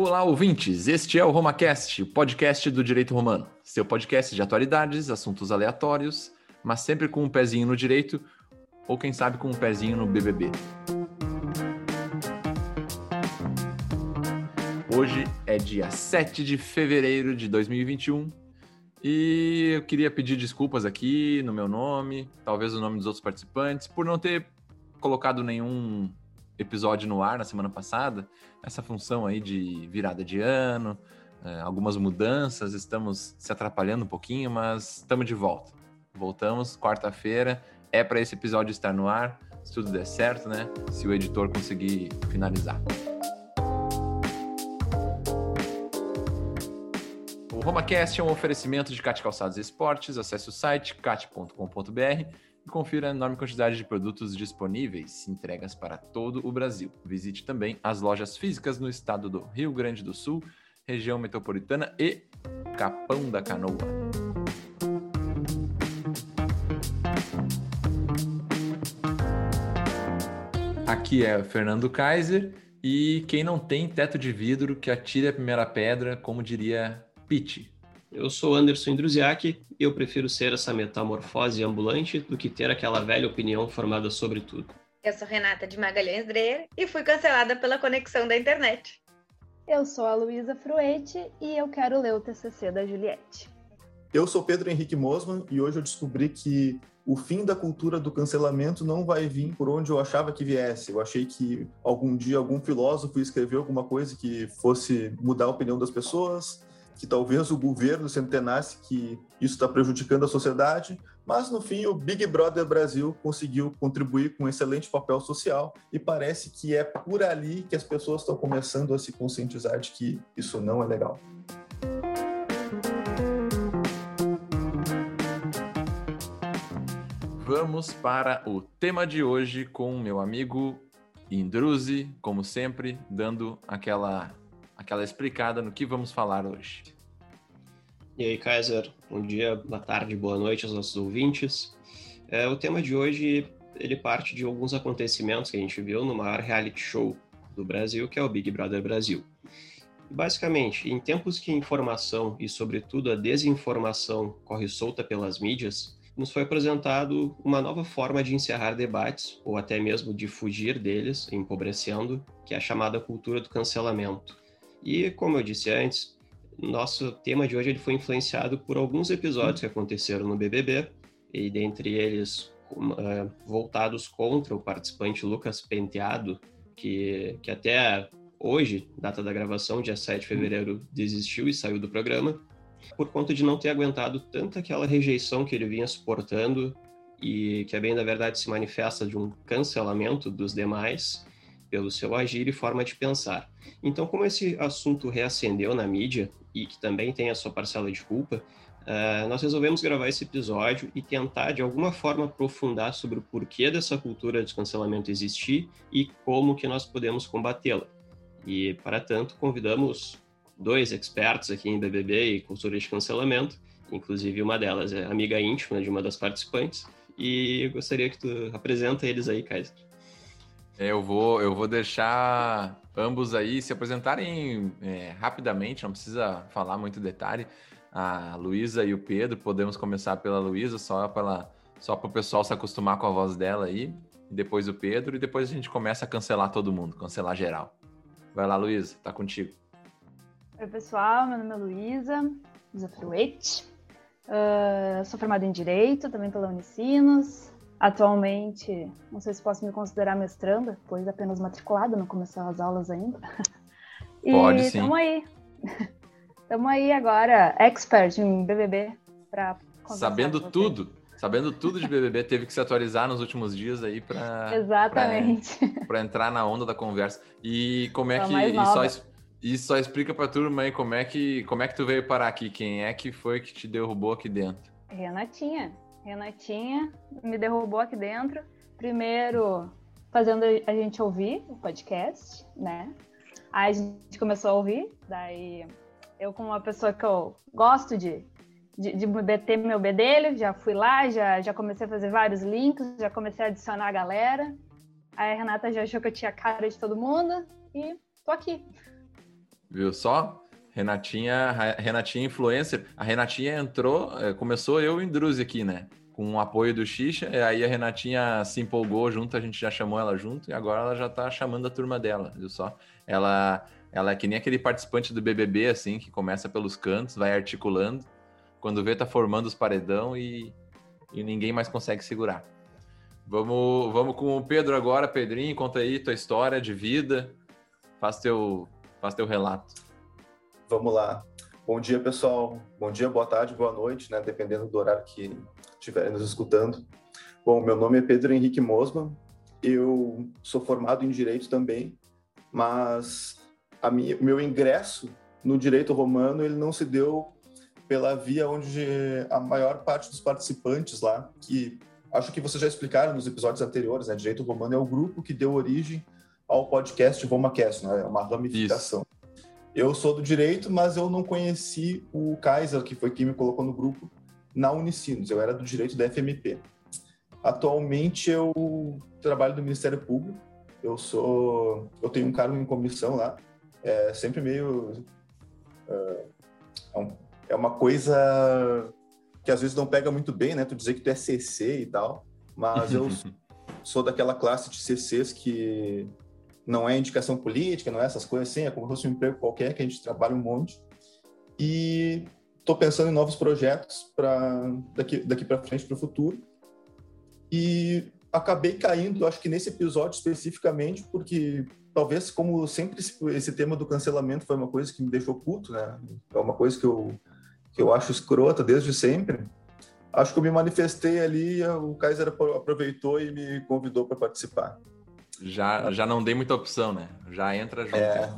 Olá, ouvintes! Este é o RomaCast, o podcast do direito romano. Seu podcast de atualidades, assuntos aleatórios, mas sempre com um pezinho no direito ou, quem sabe, com um pezinho no BBB. Hoje é dia 7 de fevereiro de 2021 e eu queria pedir desculpas aqui no meu nome, talvez o nome dos outros participantes, por não ter colocado nenhum episódio no ar na semana passada, essa função aí de virada de ano, é, algumas mudanças, estamos se atrapalhando um pouquinho, mas estamos de volta. Voltamos quarta-feira, é para esse episódio estar no ar, se tudo der certo, né? Se o editor conseguir finalizar. O RomaCast é um oferecimento de Cat Calçados e Esportes. Acesse o site cat.com.br confira a enorme quantidade de produtos disponíveis, entregas para todo o Brasil. Visite também as lojas físicas no estado do Rio Grande do Sul, região metropolitana e Capão da Canoa. Aqui é Fernando Kaiser e quem não tem teto de vidro que atire a primeira pedra, como diria Pete. Eu sou Anderson Indruziak e eu prefiro ser essa metamorfose ambulante do que ter aquela velha opinião formada sobre tudo. Eu sou Renata de Magalhães Dreyer e fui cancelada pela conexão da internet. Eu sou a Luísa Fruete e eu quero ler o TCC da Juliette. Eu sou Pedro Henrique Mosman e hoje eu descobri que o fim da cultura do cancelamento não vai vir por onde eu achava que viesse. Eu achei que algum dia algum filósofo ia escrever alguma coisa que fosse mudar a opinião das pessoas, que talvez o governo se antenasse que isso está prejudicando a sociedade, mas no fim o Big Brother Brasil conseguiu contribuir com um excelente papel social e parece que é por ali que as pessoas estão começando a se conscientizar de que isso não é legal. Vamos para o tema de hoje com meu amigo Indruzi, como sempre, dando aquela aquela explicada no que vamos falar hoje. E aí, Kaiser, bom dia, boa tarde, boa noite aos nossos ouvintes. É, o tema de hoje ele parte de alguns acontecimentos que a gente viu no maior reality show do Brasil, que é o Big Brother Brasil. Basicamente, em tempos que a informação e, sobretudo, a desinformação corre solta pelas mídias, nos foi apresentado uma nova forma de encerrar debates, ou até mesmo de fugir deles, empobrecendo, que é a chamada cultura do cancelamento. E, como eu disse antes, nosso tema de hoje ele foi influenciado por alguns episódios que aconteceram no BBB, e dentre eles uh, voltados contra o participante Lucas Penteado, que, que até hoje, data da gravação, dia 7 de fevereiro, desistiu e saiu do programa, por conta de não ter aguentado tanto aquela rejeição que ele vinha suportando e que, a bem da verdade, se manifesta de um cancelamento dos demais pelo seu agir e forma de pensar. Então, como esse assunto reacendeu na mídia e que também tem a sua parcela de culpa, uh, nós resolvemos gravar esse episódio e tentar, de alguma forma, aprofundar sobre o porquê dessa cultura de cancelamento existir e como que nós podemos combatê-la. E, para tanto, convidamos dois expertos aqui em BBB e cultura de cancelamento, inclusive uma delas é amiga íntima de uma das participantes, e gostaria que tu apresenta eles aí, Kaiser. Eu vou, eu vou deixar ambos aí se apresentarem é, rapidamente, não precisa falar muito detalhe. A Luísa e o Pedro, podemos começar pela Luísa, só para só o pessoal se acostumar com a voz dela aí. Depois o Pedro, e depois a gente começa a cancelar todo mundo, cancelar geral. Vai lá, Luísa, tá contigo. Oi, pessoal, meu nome é Luísa, Luísa Fruete. Uh, sou formada em Direito, também pela Unicinos. Atualmente, não sei se posso me considerar mestranda, pois apenas matriculada, não começaram as aulas ainda. E Pode sim. Estamos aí. Estamos aí agora, expert em BBB, para Sabendo tudo, sabendo tudo de BBB, teve que se atualizar nos últimos dias aí para Exatamente. Para entrar na onda da conversa. E como é que e só, e só explica para turma aí como é que como é que tu veio parar aqui? Quem é que foi que te derrubou aqui dentro? Renatinha. Renatinha me derrubou aqui dentro. Primeiro, fazendo a gente ouvir o podcast, né? Aí a gente começou a ouvir, daí eu, como uma pessoa que eu gosto de, de, de ter meu bedelho, já fui lá, já, já comecei a fazer vários links, já comecei a adicionar a galera. Aí a Renata já achou que eu tinha cara de todo mundo e tô aqui. Viu só? Renatinha, Renatinha influencer. A Renatinha entrou, é, começou eu e o Indruzi aqui, né? Com o apoio do Xixa, e aí a Renatinha se empolgou junto, a gente já chamou ela junto, e agora ela já tá chamando a turma dela, viu só? Ela, ela é que nem aquele participante do BBB, assim, que começa pelos cantos, vai articulando, quando vê tá formando os paredão e, e ninguém mais consegue segurar. Vamos, vamos com o Pedro agora, Pedrinho, conta aí tua história de vida, faz teu, faz teu relato. Vamos lá. Bom dia, pessoal. Bom dia, boa tarde, boa noite, né? Dependendo do horário que estiverem nos escutando. Bom, meu nome é Pedro Henrique Mosman. Eu sou formado em Direito também, mas o meu ingresso no Direito Romano ele não se deu pela via onde a maior parte dos participantes lá, que acho que vocês já explicaram nos episódios anteriores, né? Direito Romano é o grupo que deu origem ao podcast RomaCast, né? É uma ramificação. Isso. Eu sou do direito, mas eu não conheci o Kaiser, que foi quem me colocou no grupo, na Unicinos. Eu era do direito da FMP. Atualmente eu trabalho no Ministério Público. Eu sou, eu tenho um cargo em comissão lá. É sempre meio é, é uma coisa que às vezes não pega muito bem, né? Tu dizer que tu é CC e tal, mas eu sou daquela classe de CCs que não é indicação política, não é essas coisas assim, é como se fosse um emprego qualquer que a gente trabalha um monte. E estou pensando em novos projetos para daqui daqui para frente para o futuro. E acabei caindo, acho que nesse episódio especificamente, porque talvez como sempre esse, tema do cancelamento foi uma coisa que me deixou puto, né? É uma coisa que eu que eu acho escrota desde sempre. Acho que eu me manifestei ali, o Kaiser aproveitou e me convidou para participar. Já, já não dei muita opção, né? Já entra junto. É.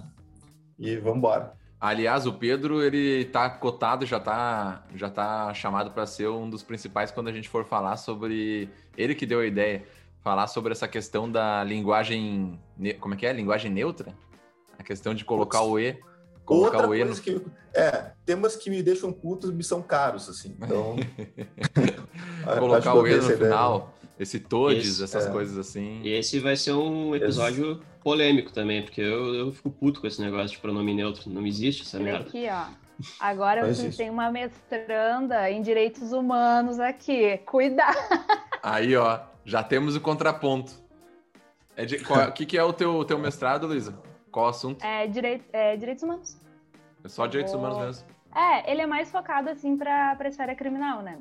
E vamos embora. Aliás, o Pedro, ele tá cotado, já tá, já tá chamado para ser um dos principais quando a gente for falar sobre. Ele que deu a ideia, falar sobre essa questão da linguagem. Como é que é? Linguagem neutra? A questão de colocar o E. Colocar Outra o e no... que. É, temas que me deixam putos me são caros, assim. Então. colocar o E no final. Esse todes, esse, essas é. coisas assim. E esse vai ser um episódio esse... polêmico também, porque eu, eu fico puto com esse negócio de pronome neutro. Não existe essa merda. Aqui, ó. Agora você tem uma mestranda em direitos humanos aqui. Cuidado! Aí, ó, já temos o contraponto. É de, o que, que é o teu, teu mestrado, Luísa? Qual assunto? É, direi, é direitos humanos. É só direitos humanos mesmo. É, ele é mais focado assim para a esfera criminal, né?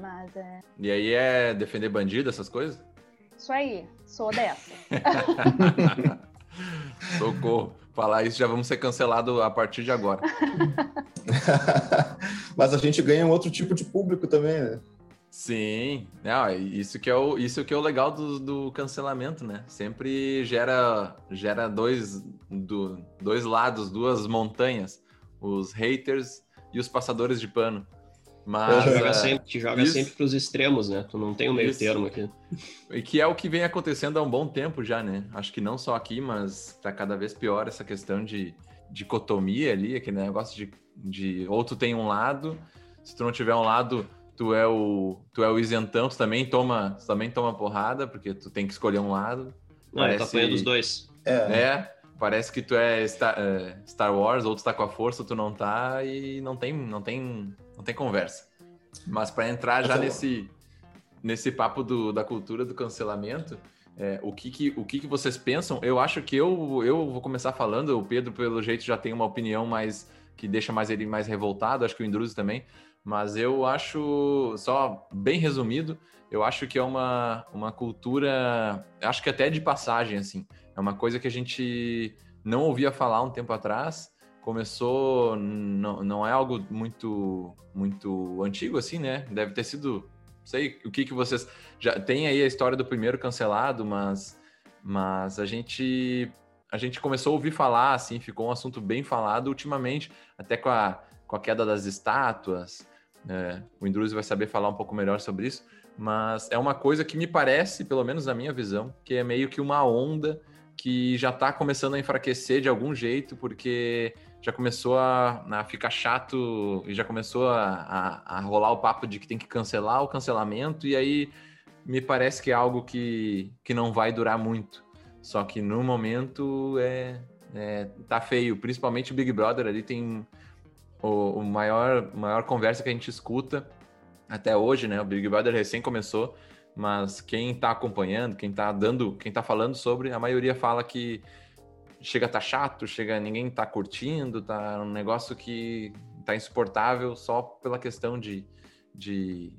Mas é. E aí é defender bandido, essas coisas? Isso aí, sou dessa. Socorro. Falar isso já vamos ser cancelados a partir de agora. Mas a gente ganha um outro tipo de público também, né? Sim, não, isso que é o, isso que é o legal do, do cancelamento, né? Sempre gera, gera dois, do, dois lados, duas montanhas, os haters e os passadores de pano. Mas, joga, é, sempre, te joga isso, sempre para os extremos, né? Tu não tem um meio isso. termo aqui. E que é o que vem acontecendo há um bom tempo já, né? Acho que não só aqui, mas tá cada vez pior essa questão de dicotomia ali, aquele negócio de, de ou tu tem um lado, se tu não tiver um lado, tu é o tu é o isentão, tu também toma, tu também toma porrada, porque tu tem que escolher um lado. Não, Parece... eu tô apanhando dos dois. É. é. Parece que tu é Star, é, Star Wars, ou tu tá com a força, ou tu não tá, e não tem, não tem não tem conversa. Mas para entrar já nesse, nesse papo do, da cultura do cancelamento, é, o, que, que, o que, que vocês pensam? Eu acho que eu, eu vou começar falando, o Pedro, pelo jeito, já tem uma opinião mais que deixa mais ele mais revoltado, acho que o Indruzi também, mas eu acho, só bem resumido, eu acho que é uma, uma cultura, acho que até de passagem, assim, é uma coisa que a gente não ouvia falar um tempo atrás, começou não, não é algo muito muito antigo assim, né? Deve ter sido, sei o que que vocês já tem aí a história do primeiro cancelado, mas mas a gente a gente começou a ouvir falar assim, ficou um assunto bem falado ultimamente, até com a com a queda das estátuas. É, o Indruzi vai saber falar um pouco melhor sobre isso, mas é uma coisa que me parece, pelo menos na minha visão, que é meio que uma onda que já está começando a enfraquecer de algum jeito, porque já começou a, a ficar chato e já começou a, a, a, rolar o papo de que tem que cancelar o cancelamento, e aí me parece que é algo que, que não vai durar muito. Só que no momento é, é, tá feio. Principalmente o Big Brother ali tem o, o, maior, maior conversa que a gente escuta até hoje, né? O Big Brother recém começou, mas quem tá acompanhando, quem tá dando, quem tá falando sobre, a maioria fala que chega a tá chato, chega ninguém tá curtindo, tá um negócio que tá insuportável só pela questão de, de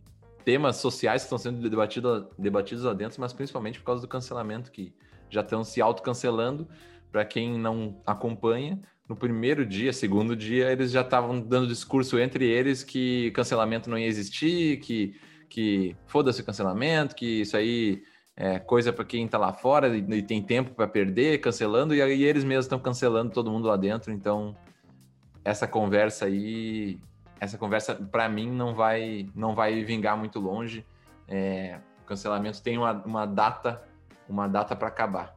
temas sociais que estão sendo debatidos, debatidos lá dentro, mas principalmente por causa do cancelamento que já estão se autocancelando. Para quem não acompanha, no primeiro dia, segundo dia, eles já estavam dando discurso entre eles que cancelamento não ia existir, que, que foda-se o cancelamento, que isso aí é coisa para quem está lá fora e, e tem tempo para perder, cancelando, e aí eles mesmos estão cancelando todo mundo lá dentro. Então, essa conversa aí, essa conversa para mim não vai, não vai vingar muito longe. É, o cancelamento tem uma, uma data, uma data para acabar.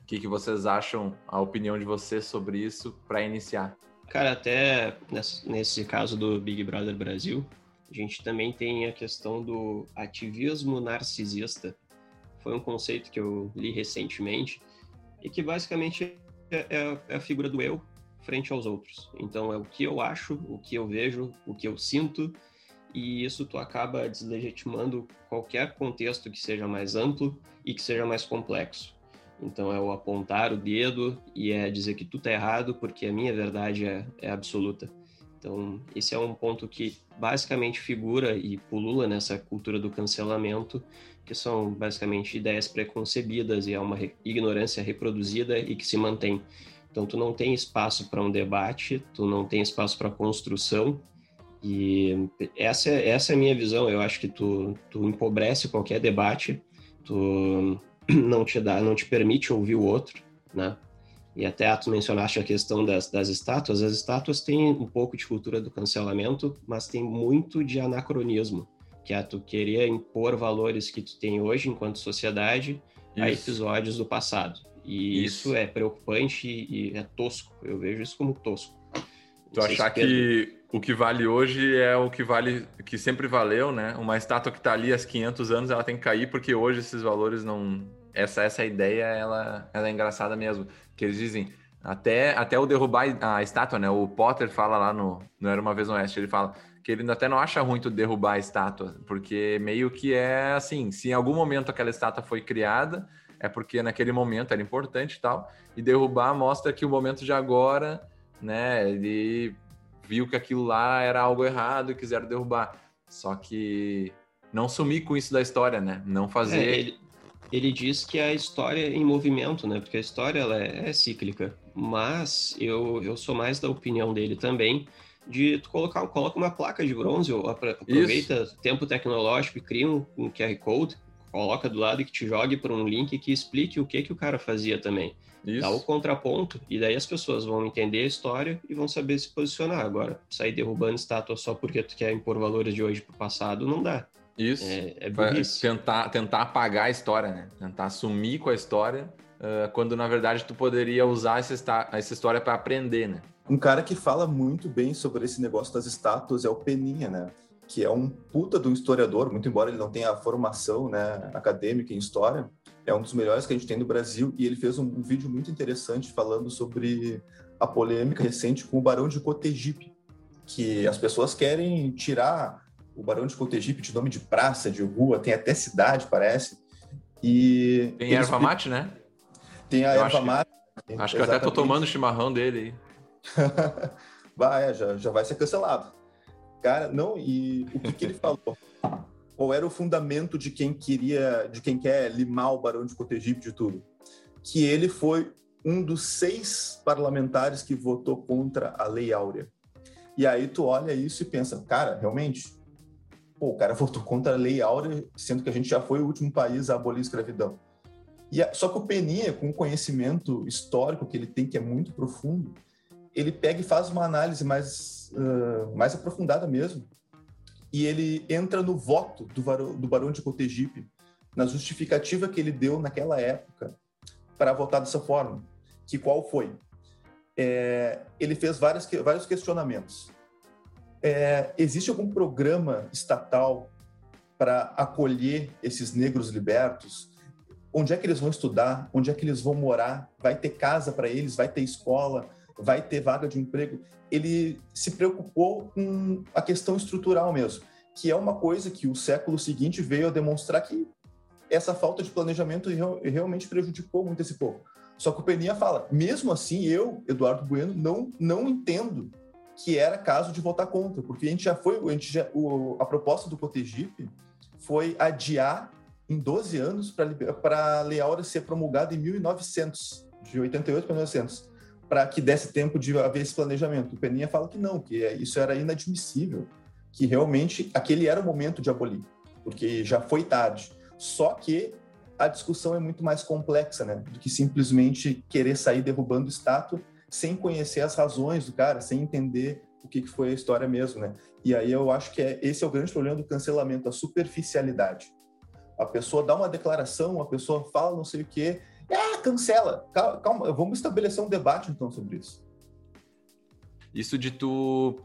O que, que vocês acham, a opinião de vocês sobre isso para iniciar? Cara, até nesse caso do Big Brother Brasil, a gente também tem a questão do ativismo narcisista. Foi um conceito que eu li recentemente e que basicamente é, é, é a figura do eu frente aos outros. Então é o que eu acho, o que eu vejo, o que eu sinto, e isso tu acaba deslegitimando qualquer contexto que seja mais amplo e que seja mais complexo. Então é o apontar o dedo e é dizer que tu tá errado porque a minha verdade é, é absoluta. Então esse é um ponto que basicamente figura e pulula nessa cultura do cancelamento, que são basicamente ideias preconcebidas e é uma ignorância reproduzida e que se mantém. Então tu não tem espaço para um debate, tu não tem espaço para construção e essa, é, essa é a minha visão. Eu acho que tu, tu empobrece qualquer debate, tu não te dá, não te permite ouvir o outro, né? E até tu mencionaste a questão das, das estátuas. As estátuas têm um pouco de cultura do cancelamento, mas tem muito de anacronismo, que é tu querer impor valores que tu tem hoje enquanto sociedade isso. a episódios do passado. E isso, isso é preocupante e é tosco. Eu vejo isso como tosco. Tu achar que o que vale hoje é o que vale, que sempre valeu, né? Uma estátua que está ali há 500 anos, ela tem que cair porque hoje esses valores não. Essa essa ideia, ela, ela é engraçada mesmo. Que eles dizem até até o derrubar a estátua, né? O Potter fala lá no não era uma vez no Oeste, ele fala que ele até não acha ruim tu derrubar a estátua, porque meio que é assim, se em algum momento aquela estátua foi criada, é porque naquele momento era importante e tal, e derrubar mostra que o momento de agora, né, ele viu que aquilo lá era algo errado e quiseram derrubar. Só que não sumir com isso da história, né? Não fazer. É, ele, ele, diz que a história é em movimento, né? Porque a história ela é, é cíclica. Mas eu, eu sou mais da opinião dele também de tu colocar coloca uma placa de bronze, ou aproveita isso. tempo tecnológico e cria um, um QR Code, coloca do lado e que te jogue para um link que explique o que que o cara fazia também. Isso. Dá o contraponto, e daí as pessoas vão entender a história e vão saber se posicionar. Agora, sair derrubando estátua só porque tu quer impor valores de hoje pro passado, não dá. Isso. É, é tentar, tentar apagar a história, né? Tentar sumir com a história, uh, quando na verdade tu poderia usar essa, essa história para aprender, né? Um cara que fala muito bem sobre esse negócio das estátuas é o Peninha, né? Que é um puta de um historiador, muito embora ele não tenha a formação né, acadêmica em história, é um dos melhores que a gente tem no Brasil e ele fez um, um vídeo muito interessante falando sobre a polêmica recente com o Barão de Cotegipe, que as pessoas querem tirar o Barão de Cotegipe de nome de praça, de rua, tem até cidade, parece. E tem erva mate, né? Tem a eu erva mate. Que, acho que eu até tô tomando o chimarrão dele aí. vai, é, já, já vai ser cancelado. Cara, não, e o que, que ele falou? qual era o fundamento de quem queria, de quem quer limar o Barão de Cotegipe de tudo? Que ele foi um dos seis parlamentares que votou contra a Lei Áurea. E aí tu olha isso e pensa, cara, realmente, pô, o cara votou contra a Lei Áurea, sendo que a gente já foi o último país a abolir a escravidão. E a, só que o Peninha, com o conhecimento histórico que ele tem, que é muito profundo, ele pega e faz uma análise mais, uh, mais aprofundada mesmo e ele entra no voto do, Barão, do Barão de Cotegipe, na justificativa que ele deu naquela época para votar dessa forma. Que qual foi? É, ele fez várias, vários questionamentos. É, existe algum programa estatal para acolher esses negros libertos? onde é que eles vão estudar, onde é que eles vão morar, vai ter casa para eles, vai ter escola, vai ter vaga de emprego. Ele se preocupou com a questão estrutural mesmo, que é uma coisa que o século seguinte veio a demonstrar que essa falta de planejamento realmente prejudicou muito esse povo. Só que o Peninha fala, mesmo assim, eu, Eduardo Bueno, não, não entendo que era caso de votar contra, porque a gente já foi, a, já, o, a proposta do Cotegipe foi adiar em 12 anos para a Lei Áurea ser promulgada em 1900, de 88 para 1900, para que desse tempo de haver esse planejamento. O Peninha fala que não, que é, isso era inadmissível, que realmente aquele era o momento de abolir, porque já foi tarde. Só que a discussão é muito mais complexa, né, do que simplesmente querer sair derrubando o status sem conhecer as razões do cara, sem entender o que foi a história mesmo, né? E aí eu acho que é, esse é o grande problema do cancelamento, a superficialidade. A pessoa dá uma declaração, a pessoa fala não sei o quê, cancela. Calma, vamos estabelecer um debate então sobre isso. Isso de tu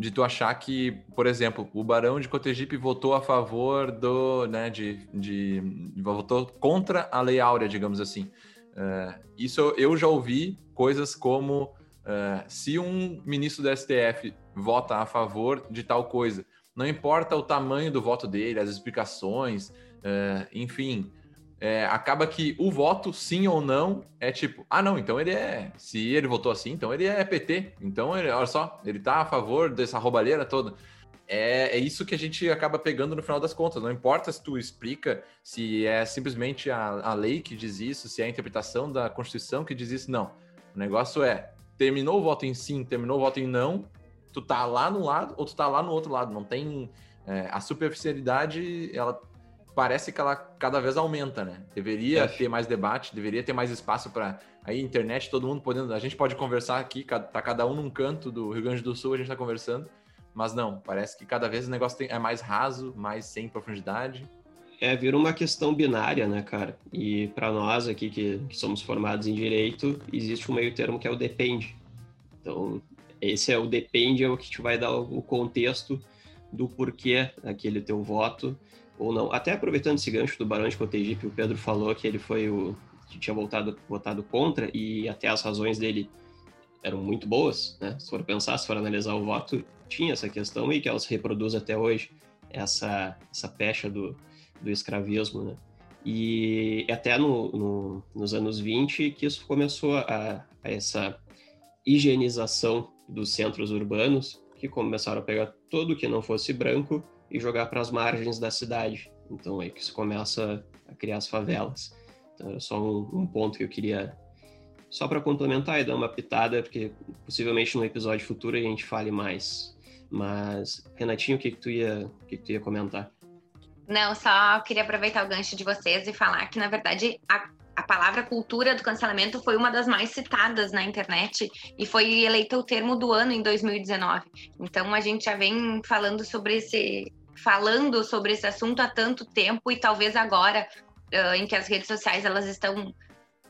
de tu achar que, por exemplo, o Barão de Cotegipe votou a favor do, né, de, de, votou contra a Lei Áurea, digamos assim. Uh, isso eu já ouvi coisas como uh, se um ministro do STF vota a favor de tal coisa, não importa o tamanho do voto dele, as explicações, uh, enfim, é, acaba que o voto, sim ou não, é tipo, ah, não, então ele é. Se ele votou assim, então ele é PT. Então, ele, olha só, ele tá a favor dessa roubalheira toda é, é isso que a gente acaba pegando no final das contas. Não importa se tu explica se é simplesmente a, a lei que diz isso, se é a interpretação da Constituição que diz isso, não. O negócio é, terminou o voto em sim, terminou o voto em não, tu tá lá no lado ou tu tá lá no outro lado. Não tem... É, a superficialidade, ela parece que ela cada vez aumenta, né? Deveria é. ter mais debate, deveria ter mais espaço para aí internet, todo mundo podendo, a gente pode conversar aqui, tá cada um num canto do Rio Grande do Sul, a gente tá conversando, mas não, parece que cada vez o negócio tem, é mais raso, mais sem profundidade. É, vira uma questão binária, né, cara? E para nós aqui que, que, somos formados em direito, existe um meio termo que é o depende. Então, esse é o depende, é o que te vai dar o contexto do porquê aquele teu voto ou não. Até aproveitando esse gancho do Barão de Cotegipe, o Pedro falou que ele foi o que tinha voltado, votado contra e até as razões dele eram muito boas, né? Se for pensar, se for analisar o voto, tinha essa questão e que ela se reproduz até hoje, essa, essa pecha do, do escravismo, né? E até no, no, nos anos 20 que isso começou a, a, essa higienização dos centros urbanos, que começaram a pegar tudo que não fosse branco e jogar para as margens da cidade. Então aí que se começa a criar as favelas. Então era só um, um ponto que eu queria só para complementar e dar uma pitada, porque possivelmente no episódio futuro a gente fale mais. Mas, Renatinho, o que, que, tu, ia, o que, que tu ia comentar? Não, só queria aproveitar o gancho de vocês e falar que, na verdade, a, a palavra cultura do cancelamento foi uma das mais citadas na internet e foi eleita o termo do ano em 2019. Então, a gente já vem falando sobre esse falando sobre esse assunto há tanto tempo e talvez agora, uh, em que as redes sociais elas estão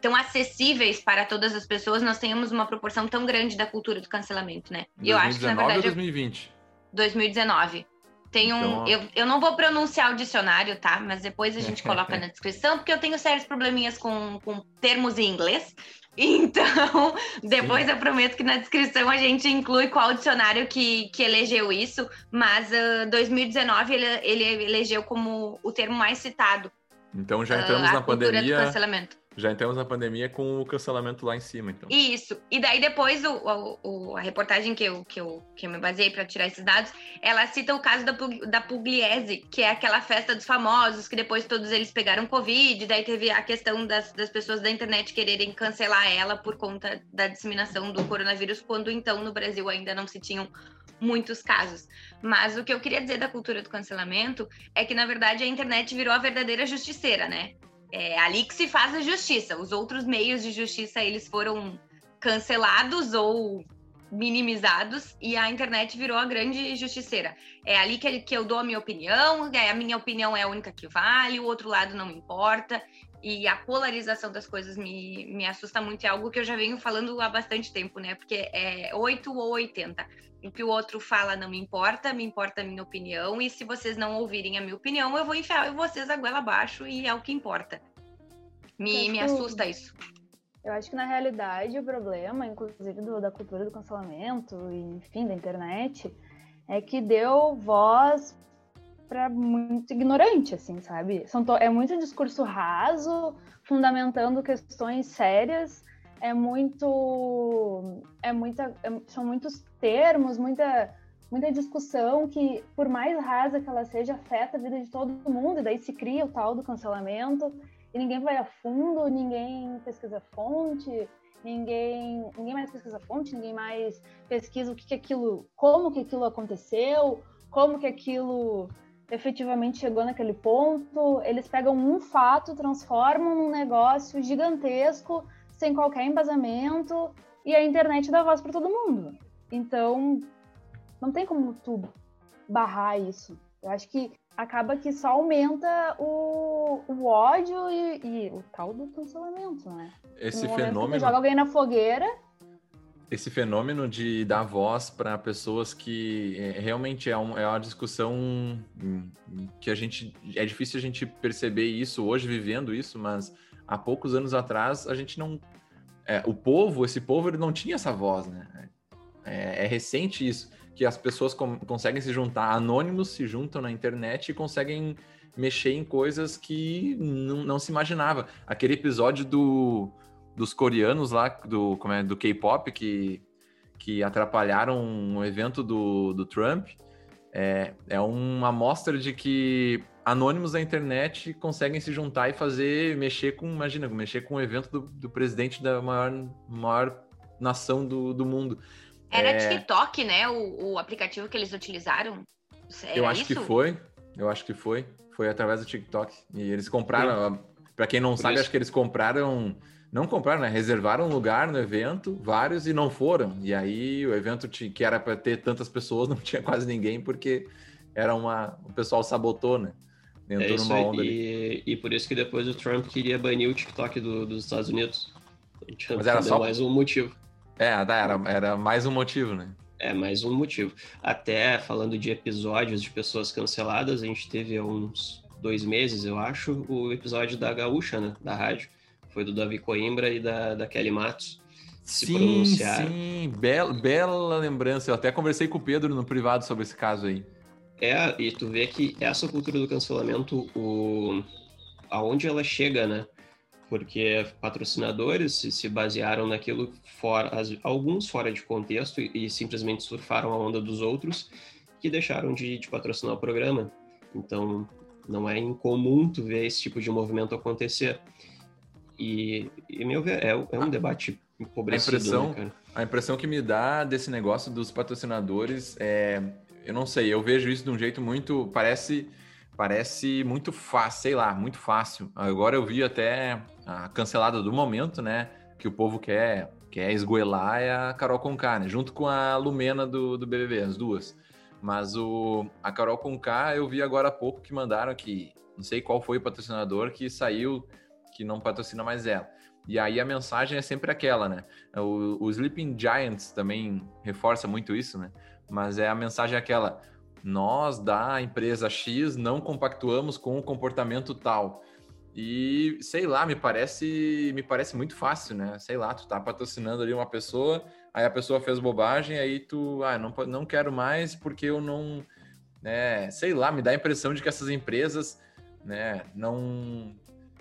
tão acessíveis para todas as pessoas, nós tenhamos uma proporção tão grande da cultura do cancelamento, né? E eu acho que, na verdade. Ou 2020? 2019. Tem um. Então... Eu, eu não vou pronunciar o dicionário, tá? Mas depois a gente coloca na descrição, porque eu tenho sérios probleminhas com, com termos em inglês. Então, depois Sim. eu prometo que na descrição a gente inclui qual dicionário que, que elegeu isso. Mas uh, 2019 ele, ele elegeu como o termo mais citado. Então já entramos uh, na pandemia. Do cancelamento. Já entramos na pandemia com o cancelamento lá em cima, então. Isso. E daí depois o, o a reportagem que eu, que eu, que eu me baseei para tirar esses dados, ela cita o caso da, da Pugliese, que é aquela festa dos famosos, que depois todos eles pegaram Covid, daí teve a questão das, das pessoas da internet quererem cancelar ela por conta da disseminação do coronavírus, quando então no Brasil ainda não se tinham muitos casos. Mas o que eu queria dizer da cultura do cancelamento é que, na verdade, a internet virou a verdadeira justiceira, né? É ali que se faz a justiça. Os outros meios de justiça, eles foram cancelados ou minimizados e a internet virou a grande justiceira. É ali que, que eu dou a minha opinião, é, a minha opinião é a única que vale, o outro lado não me importa. E a polarização das coisas me, me assusta muito. É algo que eu já venho falando há bastante tempo, né? Porque é 8 ou 80. O que o outro fala não me importa, me importa a minha opinião. E se vocês não ouvirem a minha opinião, eu vou enfiar vocês a goela abaixo e é o que importa. Me, me assusta isso. Eu acho que na realidade o problema, inclusive do, da cultura do cancelamento, e, enfim, da internet, é que deu voz para muito ignorante, assim, sabe? São é muito discurso raso, fundamentando questões sérias, é muito, é muita, é, são muitos termos, muita, muita discussão que, por mais rasa que ela seja, afeta a vida de todo mundo, e daí se cria o tal do cancelamento, e ninguém vai a fundo, ninguém pesquisa fonte, ninguém, ninguém mais pesquisa fonte, ninguém mais pesquisa o que, que aquilo, como que aquilo aconteceu, como que aquilo efetivamente chegou naquele ponto. Eles pegam um fato, transformam num negócio gigantesco, sem qualquer embasamento, e a internet dá voz para todo mundo. Então, não tem como tu barrar isso. Eu acho que acaba que só aumenta o, o ódio e, e, o tal do cancelamento, né? Esse no fenômeno. joga alguém na fogueira, esse fenômeno de dar voz para pessoas que é, realmente é, um, é, uma discussão hum, que a gente é difícil a gente perceber isso hoje vivendo isso, mas há poucos anos atrás a gente não é, o povo, esse povo ele não tinha essa voz, né? É, é recente isso que as pessoas com, conseguem se juntar, anônimos se juntam na internet e conseguem mexer em coisas que não, não se imaginava. Aquele episódio do dos coreanos lá, do, como é, do K-pop, que, que atrapalharam um evento do, do Trump, é, é uma amostra de que anônimos da internet conseguem se juntar e fazer, mexer com, imagina, mexer com o evento do, do presidente da maior, maior nação do, do mundo. Era é... TikTok, né? O, o aplicativo que eles utilizaram. Era eu acho isso? que foi. Eu acho que foi. Foi através do TikTok. E eles compraram. Para quem não Por sabe, isso. acho que eles compraram não compraram, né? Reservaram um lugar no evento, vários, e não foram. E aí o evento que era para ter tantas pessoas não tinha quase ninguém, porque era uma. O pessoal sabotou, né? Entrou é numa onda e, e, por isso que depois o Trump queria banir o TikTok do, dos Estados Unidos. Mas era só mais um motivo. É, era, era mais um motivo, né? É, mais um motivo. Até falando de episódios de pessoas canceladas, a gente teve uns dois meses, eu acho, o episódio da Gaúcha, né? Da rádio foi do Davi Coimbra e da, da Kelly Matos. Se sim, pronunciaram. sim, bela, bela lembrança. Eu até conversei com o Pedro no privado sobre esse caso aí. É, e tu vê que essa cultura do cancelamento, o, aonde ela chega, né? Porque patrocinadores se basearam naquilo fora, alguns fora de contexto e, e simplesmente surfaram a onda dos outros que deixaram de, de patrocinar o programa. Então, não é incomum tu ver esse tipo de movimento acontecer. E, e meu é, é um debate empobrecido, a impressão, né? A impressão que me dá desse negócio dos patrocinadores é... Eu não sei, eu vejo isso de um jeito muito... Parece parece muito fácil, sei lá, muito fácil. Agora eu vi até a cancelada do momento, né? Que o povo quer, quer esgoelar é a Carol Conká, né? Junto com a Lumena do, do BBB, as duas. Mas o, a Carol Conká eu vi agora há pouco que mandaram que, não sei qual foi o patrocinador, que saiu que não patrocina mais ela. E aí a mensagem é sempre aquela, né? O, o Sleeping Giants também reforça muito isso, né? Mas é a mensagem aquela: nós da empresa X não compactuamos com o comportamento tal. E sei lá, me parece, me parece muito fácil, né? Sei lá, tu tá patrocinando ali uma pessoa, aí a pessoa fez bobagem, aí tu, ah, não, não quero mais porque eu não, né? Sei lá, me dá a impressão de que essas empresas, né, não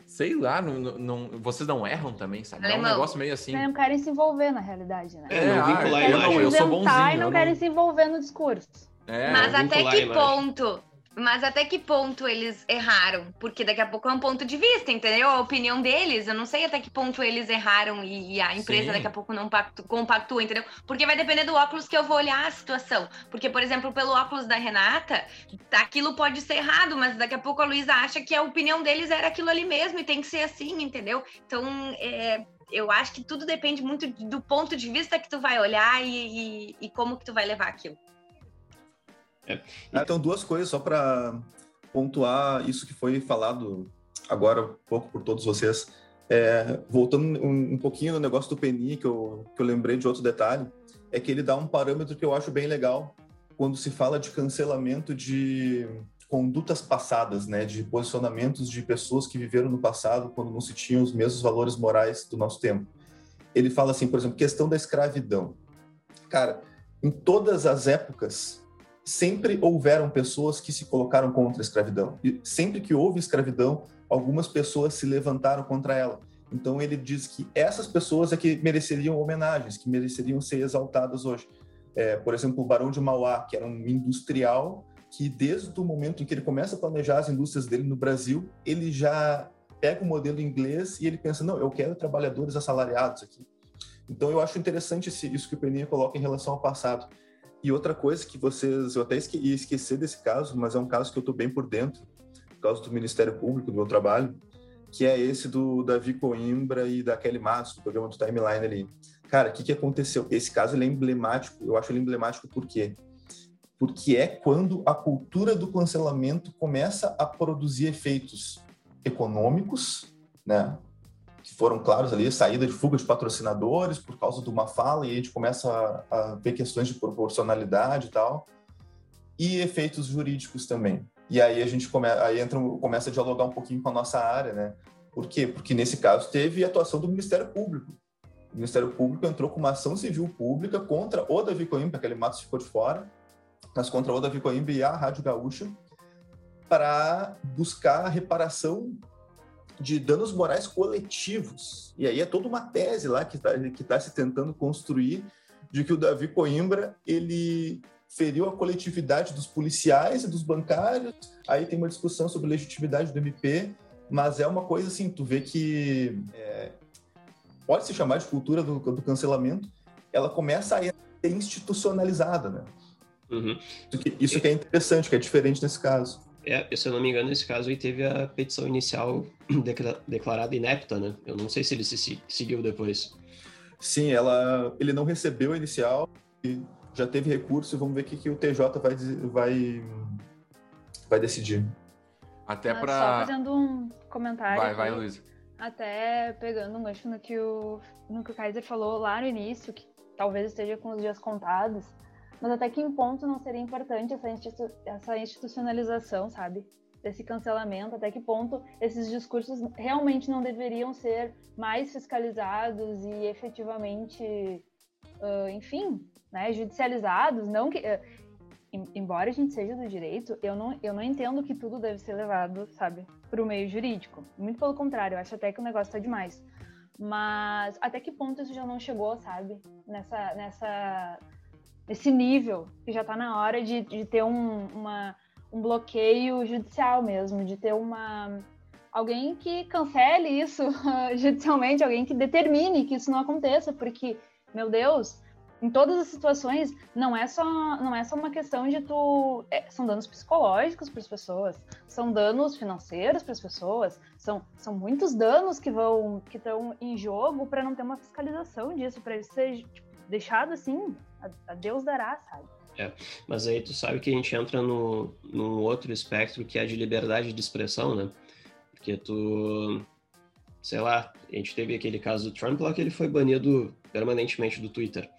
Sei lá, não, não, vocês não erram também, sabe? É um negócio meio assim. Não querem se envolver, na realidade, né? É, não vincular ah, eu, não, eu sou bonzinho. E não, não querem se envolver no discurso. É, Mas até que ponto mas até que ponto eles erraram? Porque daqui a pouco é um ponto de vista, entendeu? A opinião deles, eu não sei até que ponto eles erraram e, e a empresa Sim. daqui a pouco não pactu, compactua, entendeu? Porque vai depender do óculos que eu vou olhar a situação. Porque, por exemplo, pelo óculos da Renata, aquilo pode ser errado, mas daqui a pouco a Luísa acha que a opinião deles era aquilo ali mesmo e tem que ser assim, entendeu? Então, é, eu acho que tudo depende muito do ponto de vista que tu vai olhar e, e, e como que tu vai levar aquilo. É. Então, duas coisas só para pontuar isso que foi falado agora um pouco por todos vocês. É, voltando um, um, pouquinho no negócio do Penny, que eu, que eu lembrei de outro detalhe, é que ele dá um parâmetro que eu acho bem legal quando se fala de cancelamento de condutas passadas, né, de posicionamentos de pessoas que viveram no passado quando não se tinham os mesmos valores morais do nosso tempo. Ele fala assim, por exemplo, questão da escravidão. Cara, em todas as épocas sempre houveram pessoas que se colocaram contra a escravidão. E sempre que houve escravidão, algumas pessoas se levantaram contra ela. Então ele diz que essas pessoas é que mereceriam homenagens, que mereceriam ser exaltadas hoje. É, por exemplo, o Barão de Mauá, que era um industrial que desde o momento em que ele começa a planejar as indústrias dele no Brasil, ele já pega o modelo inglês e ele pensa, não, eu quero trabalhadores assalariados aqui. Então eu acho interessante isso que o Peninha coloca em relação ao passado. E outra coisa que vocês, eu até esque, ia esquecer desse caso, mas é um caso que eu estou bem por dentro, por causa do Ministério Público, do meu trabalho, que é esse do Davi Coimbra e da Kelly Matos, do programa do Timeline ali. Cara, o que, que aconteceu? Esse caso ele é emblemático, eu acho ele emblemático por quê? Porque é quando a cultura do cancelamento começa a produzir efeitos econômicos, né? Foram claros ali, saída de fuga de patrocinadores por causa de uma fala, e a gente começa a, a ver questões de proporcionalidade e tal, e efeitos jurídicos também. E aí a gente come, aí entra, começa a dialogar um pouquinho com a nossa área, né? Por quê? Porque nesse caso teve atuação do Ministério Público. O Ministério Público entrou com uma ação civil pública contra o Davi Coimbra, aquele Matos ficou de fora, mas contra o Davi Coimbra e a Rádio Gaúcha, para buscar a reparação de danos morais coletivos. E aí é toda uma tese lá que está que tá se tentando construir de que o Davi Coimbra ele feriu a coletividade dos policiais e dos bancários. Aí tem uma discussão sobre legitimidade do MP, mas é uma coisa assim, tu vê que é, pode se chamar de cultura do, do, cancelamento, ela começa a ser institucionalizada, né? Uhum. Isso, que, isso que é interessante, que é diferente nesse caso. É, se eu não me engano, nesse caso aí teve a petição inicial declarada inepta, né? Eu não sei se ele se seguiu depois. Sim, ela, ele não recebeu a inicial e já teve recurso. Vamos ver o que, que o TJ vai, vai, vai decidir. Até para. Só fazendo um comentário. Vai, vai, Luiz. Até pegando um gancho no que, o, no que o Kaiser falou lá no início, que talvez esteja com os dias contados mas até que ponto não seria importante essa, institu essa institucionalização, sabe? Desse cancelamento, até que ponto esses discursos realmente não deveriam ser mais fiscalizados e efetivamente, uh, enfim, né, judicializados, não que... Uh, embora a gente seja do direito, eu não, eu não entendo que tudo deve ser levado, sabe, para o meio jurídico. Muito pelo contrário, eu acho até que o negócio está demais. Mas até que ponto isso já não chegou, sabe? Nessa, nessa nesse nível, que já está na hora de, de ter um, uma, um bloqueio judicial mesmo, de ter uma alguém que cancele isso judicialmente, alguém que determine que isso não aconteça, porque, meu Deus, em todas as situações, não é só, não é só uma questão de tu. É, são danos psicológicos para as pessoas, são danos financeiros para as pessoas, são, são muitos danos que vão que estão em jogo para não ter uma fiscalização disso, para isso ser tipo, deixado assim a, Deus dará, sabe? É, mas aí tu sabe que a gente entra no, num outro espectro que é de liberdade de expressão, né? Porque tu, sei lá, a gente teve aquele caso do Trump lá que ele foi banido permanentemente do Twitter.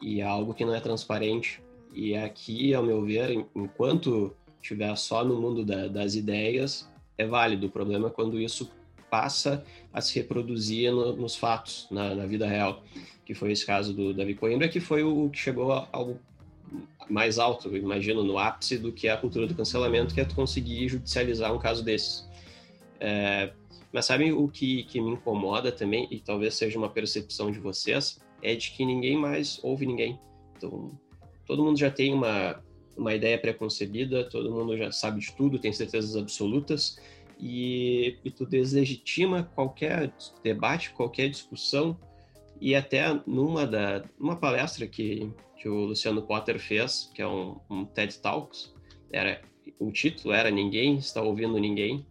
E é algo que não é transparente. E aqui, ao meu ver, enquanto estiver só no mundo da, das ideias, é válido. O problema é quando isso passa a se reproduzir no, nos fatos, na, na vida real que foi esse caso do Davi Coimbra, que foi o que chegou ao mais alto, eu imagino, no ápice do que é a cultura do cancelamento, que é tu conseguir judicializar um caso desses. É, mas sabe o que, que me incomoda também, e talvez seja uma percepção de vocês, é de que ninguém mais ouve ninguém. Então, todo mundo já tem uma, uma ideia preconcebida, todo mundo já sabe de tudo, tem certezas absolutas, e, e tu deslegitima qualquer debate, qualquer discussão, e até numa da numa palestra que, que o Luciano Potter fez, que é um, um TED Talks, era o título era Ninguém está ouvindo ninguém.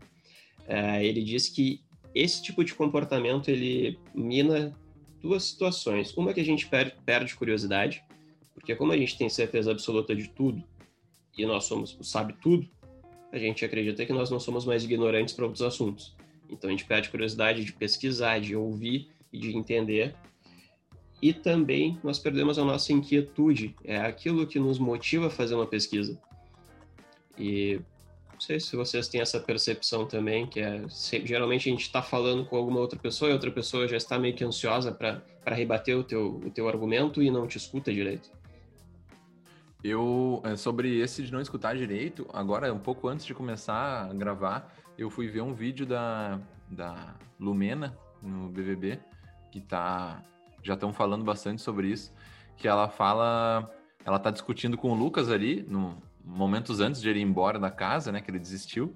É, ele diz que esse tipo de comportamento ele mina duas situações. Uma que a gente perde, perde curiosidade, porque como a gente tem certeza absoluta de tudo e nós somos sabe tudo, a gente acredita que nós não somos mais ignorantes para outros assuntos. Então a gente perde curiosidade de pesquisar, de ouvir e de entender e também nós perdemos a nossa inquietude, é aquilo que nos motiva a fazer uma pesquisa. E Não sei se vocês têm essa percepção também, que é geralmente a gente está falando com alguma outra pessoa e outra pessoa já está meio que ansiosa para rebater o teu, o teu argumento e não te escuta direito. Eu, é, sobre esse de não escutar direito, agora, um pouco antes de começar a gravar, eu fui ver um vídeo da, da Lumena no BBB, que tá, já estão falando bastante sobre isso, que ela fala, ela tá discutindo com o Lucas ali, no, momentos antes de ele ir embora da casa, né, que ele desistiu,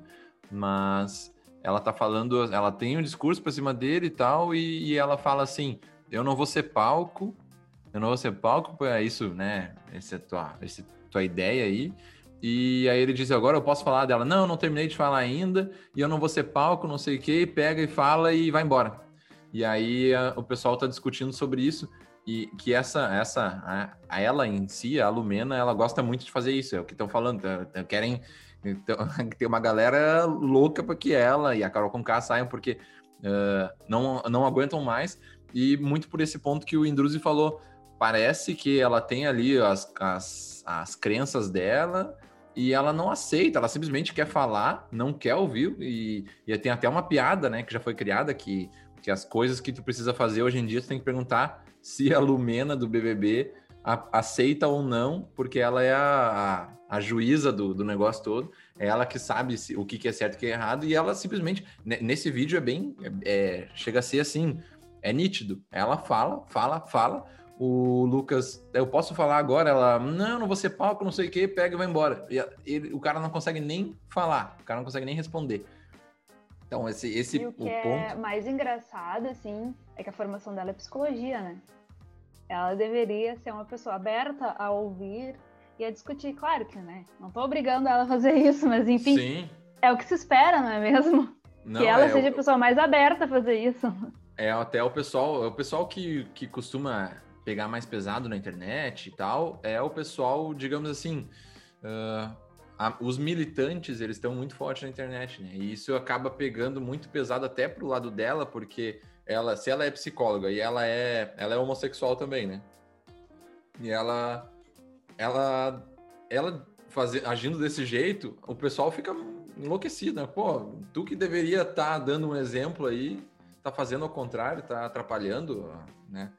mas ela tá falando, ela tem um discurso pra cima dele e tal, e, e ela fala assim, eu não vou ser palco, eu não vou ser palco, é isso, né? Essa é tua, essa tua ideia aí. E aí ele diz, agora eu posso falar dela. Não, não terminei de falar ainda, e eu não vou ser palco, não sei o quê, pega e fala e vai embora. E aí a, o pessoal está discutindo sobre isso, e que essa, essa a, a, ela em si, a Lumena, ela gosta muito de fazer isso, é o que estão falando, tá, tá, querem então, tem uma galera louca para que ela e a Carol Conká saiam, porque uh, não, não aguentam mais, e muito por esse ponto que o Indruzi falou, parece que ela tem ali as, as, as crenças dela e ela não aceita, ela simplesmente quer falar, não quer ouvir, e, e tem até uma piada, né, que já foi criada, que, que as coisas que tu precisa fazer hoje em dia, tu tem que perguntar se a Lumena do BBB a, aceita ou não, porque ela é a, a, a juíza do, do negócio todo, é ela que sabe se, o que, que é certo e o que é errado, e ela simplesmente, nesse vídeo é bem, é, chega a ser assim, é nítido, ela fala, fala, fala, o Lucas, eu posso falar agora? Ela, não, não vou ser palco, não sei o que, pega e vai embora. E ele, o cara não consegue nem falar, o cara não consegue nem responder. Então, esse, esse e o, que é ponto... é mais engraçado, assim, é que a formação dela é psicologia, né? Ela deveria ser uma pessoa aberta a ouvir e a discutir. Claro que, né? Não tô obrigando ela a fazer isso, mas enfim, Sim. é o que se espera, não é mesmo? Não, que ela é, seja a pessoa mais aberta a fazer isso. É até o pessoal, é o pessoal que, que costuma pegar mais pesado na internet e tal, é o pessoal, digamos assim, uh, a, os militantes, eles estão muito fortes na internet, né? E isso acaba pegando muito pesado até pro lado dela, porque ela, se ela é psicóloga e ela é, ela é homossexual também, né? E ela, ela, ela fazer, agindo desse jeito, o pessoal fica enlouquecido, né? Pô, tu que deveria estar tá dando um exemplo aí, tá fazendo ao contrário, tá atrapalhando, né?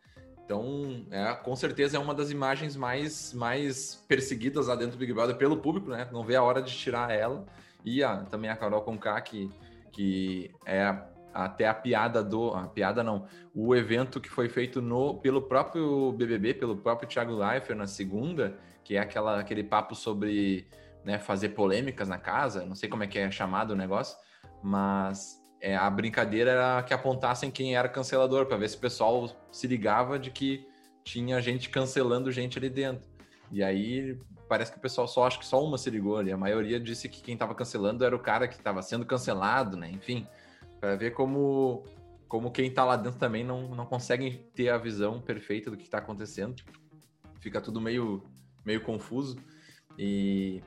Então, é, com certeza é uma das imagens mais, mais perseguidas lá dentro do Big Brother pelo público, né? Não vê a hora de tirar ela. E a, também a Carol Conká, que, que é até a piada do. A piada não. O evento que foi feito no, pelo próprio BBB, pelo próprio Thiago Leifert na segunda, que é aquela, aquele papo sobre né, fazer polêmicas na casa. Não sei como é que é chamado o negócio, mas é, a brincadeira era que apontassem quem era cancelador, para ver se o pessoal se ligava de que tinha gente cancelando gente ali dentro. E aí parece que o pessoal só acho que só uma se ligou ali. A maioria disse que quem estava cancelando era o cara que estava sendo cancelado, né? Enfim, para ver como como quem está lá dentro também não, não consegue ter a visão perfeita do que está acontecendo. Fica tudo meio meio confuso. E,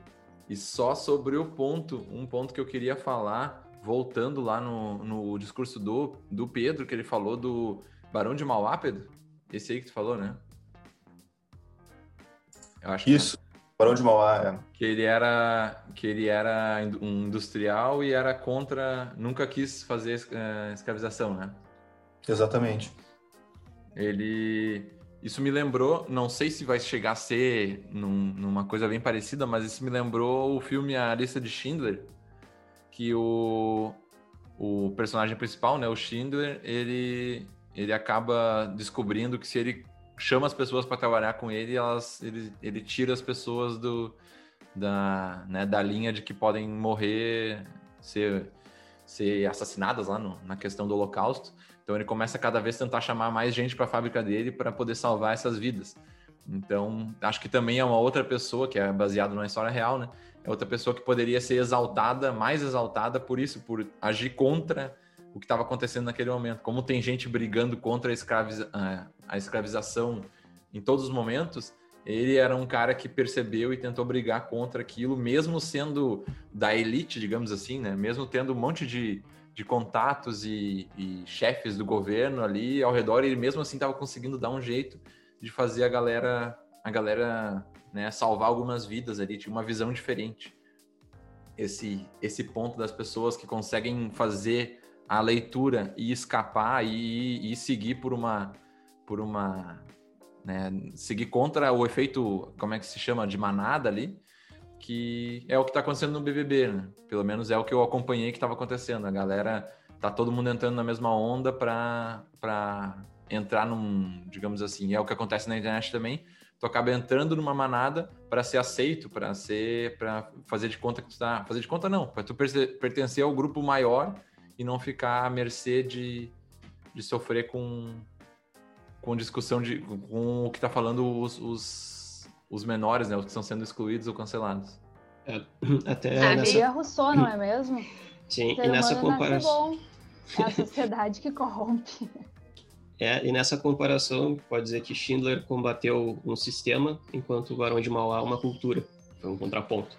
e só sobre o ponto, um ponto que eu queria falar voltando lá no, no discurso do, do Pedro, que ele falou do Barão de Mauá, Pedro? Esse aí que tu falou, né? Eu acho Isso, que... Barão de Mauá, é. Que ele era, que ele era um industrial e era contra, nunca quis fazer uh, escravização, né? Exatamente. Ele, isso me lembrou, não sei se vai chegar a ser num, numa coisa bem parecida, mas isso me lembrou o filme A Lista de Schindler, que o, o personagem principal, né, o Schindler, ele, ele acaba descobrindo que se ele chama as pessoas para trabalhar com ele, elas, ele, ele tira as pessoas do, da, né, da linha de que podem morrer, ser, ser assassinadas lá no, na questão do Holocausto. Então ele começa cada vez a tentar chamar mais gente para a fábrica dele para poder salvar essas vidas. Então, acho que também é uma outra pessoa que é baseado na história real, né? É outra pessoa que poderia ser exaltada, mais exaltada por isso, por agir contra o que estava acontecendo naquele momento. Como tem gente brigando contra a, escraviza a escravização em todos os momentos, ele era um cara que percebeu e tentou brigar contra aquilo, mesmo sendo da elite, digamos assim, né? Mesmo tendo um monte de, de contatos e, e chefes do governo ali ao redor, ele mesmo assim estava conseguindo dar um jeito de fazer a galera, a galera né, salvar algumas vidas ali, tinha uma visão diferente. esse, esse ponto das pessoas que conseguem fazer a leitura e escapar e, e seguir por uma por uma né, seguir contra o efeito como é que se chama de manada ali que é o que está acontecendo no BBB né? pelo menos é o que eu acompanhei que estava acontecendo a galera tá todo mundo entrando na mesma onda para para entrar num digamos assim é o que acontece na internet também tu acaba entrando numa manada para ser aceito, para ser, para fazer de conta que tu tá, fazer de conta não, para tu pertencer ao grupo maior e não ficar à mercê de, de sofrer com, com discussão de com o que está falando os, os, os, menores, né, os que estão sendo excluídos ou cancelados. É, até a nessa... Rousseau, não é mesmo? Sim, e nessa comparação. É a sociedade que corrompe. É, e nessa comparação, pode dizer que Schindler combateu um sistema, enquanto o Barão de Mauá uma cultura. Foi um contraponto.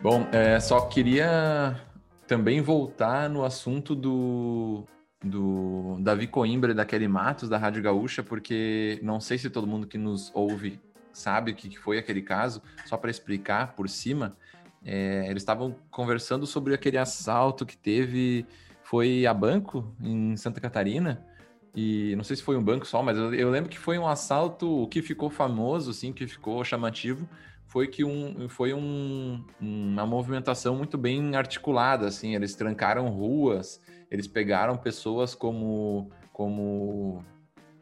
Bom, é, só queria também voltar no assunto do, do Davi Coimbra e da Kelly Matos, da Rádio Gaúcha, porque não sei se todo mundo que nos ouve sabe o que foi aquele caso, só para explicar por cima. É, eles estavam conversando sobre aquele assalto que teve, foi a banco em Santa Catarina, e não sei se foi um banco só, mas eu, eu lembro que foi um assalto que ficou famoso, assim, que ficou chamativo, foi que um, foi um, uma movimentação muito bem articulada, assim, eles trancaram ruas, eles pegaram pessoas como, como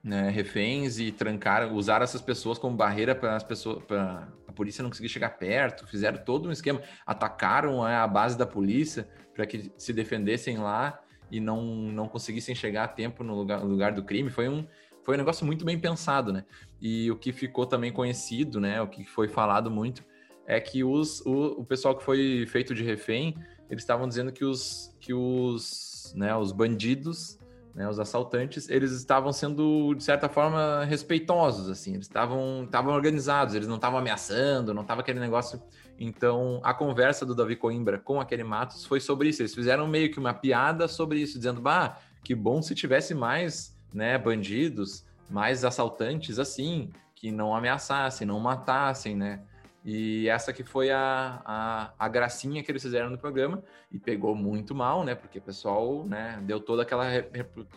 né, reféns e trancaram, usaram essas pessoas como barreira para as pessoas, para a polícia não conseguir chegar perto, fizeram todo um esquema, atacaram a base da polícia para que se defendessem lá e não, não conseguissem chegar a tempo no lugar, no lugar do crime. Foi um, foi um negócio muito bem pensado, né? E o que ficou também conhecido, né? O que foi falado muito é que os, o, o pessoal que foi feito de refém, eles estavam dizendo que os, que os, né, os bandidos né, os assaltantes, eles estavam sendo, de certa forma, respeitosos, assim, eles estavam organizados, eles não estavam ameaçando, não estava aquele negócio. Então, a conversa do Davi Coimbra com aquele Matos foi sobre isso, eles fizeram meio que uma piada sobre isso, dizendo, bah, que bom se tivesse mais, né, bandidos, mais assaltantes assim, que não ameaçassem, não matassem, né, e essa que foi a, a, a, gracinha que eles fizeram no programa e pegou muito mal, né? Porque o pessoal né, deu toda aquela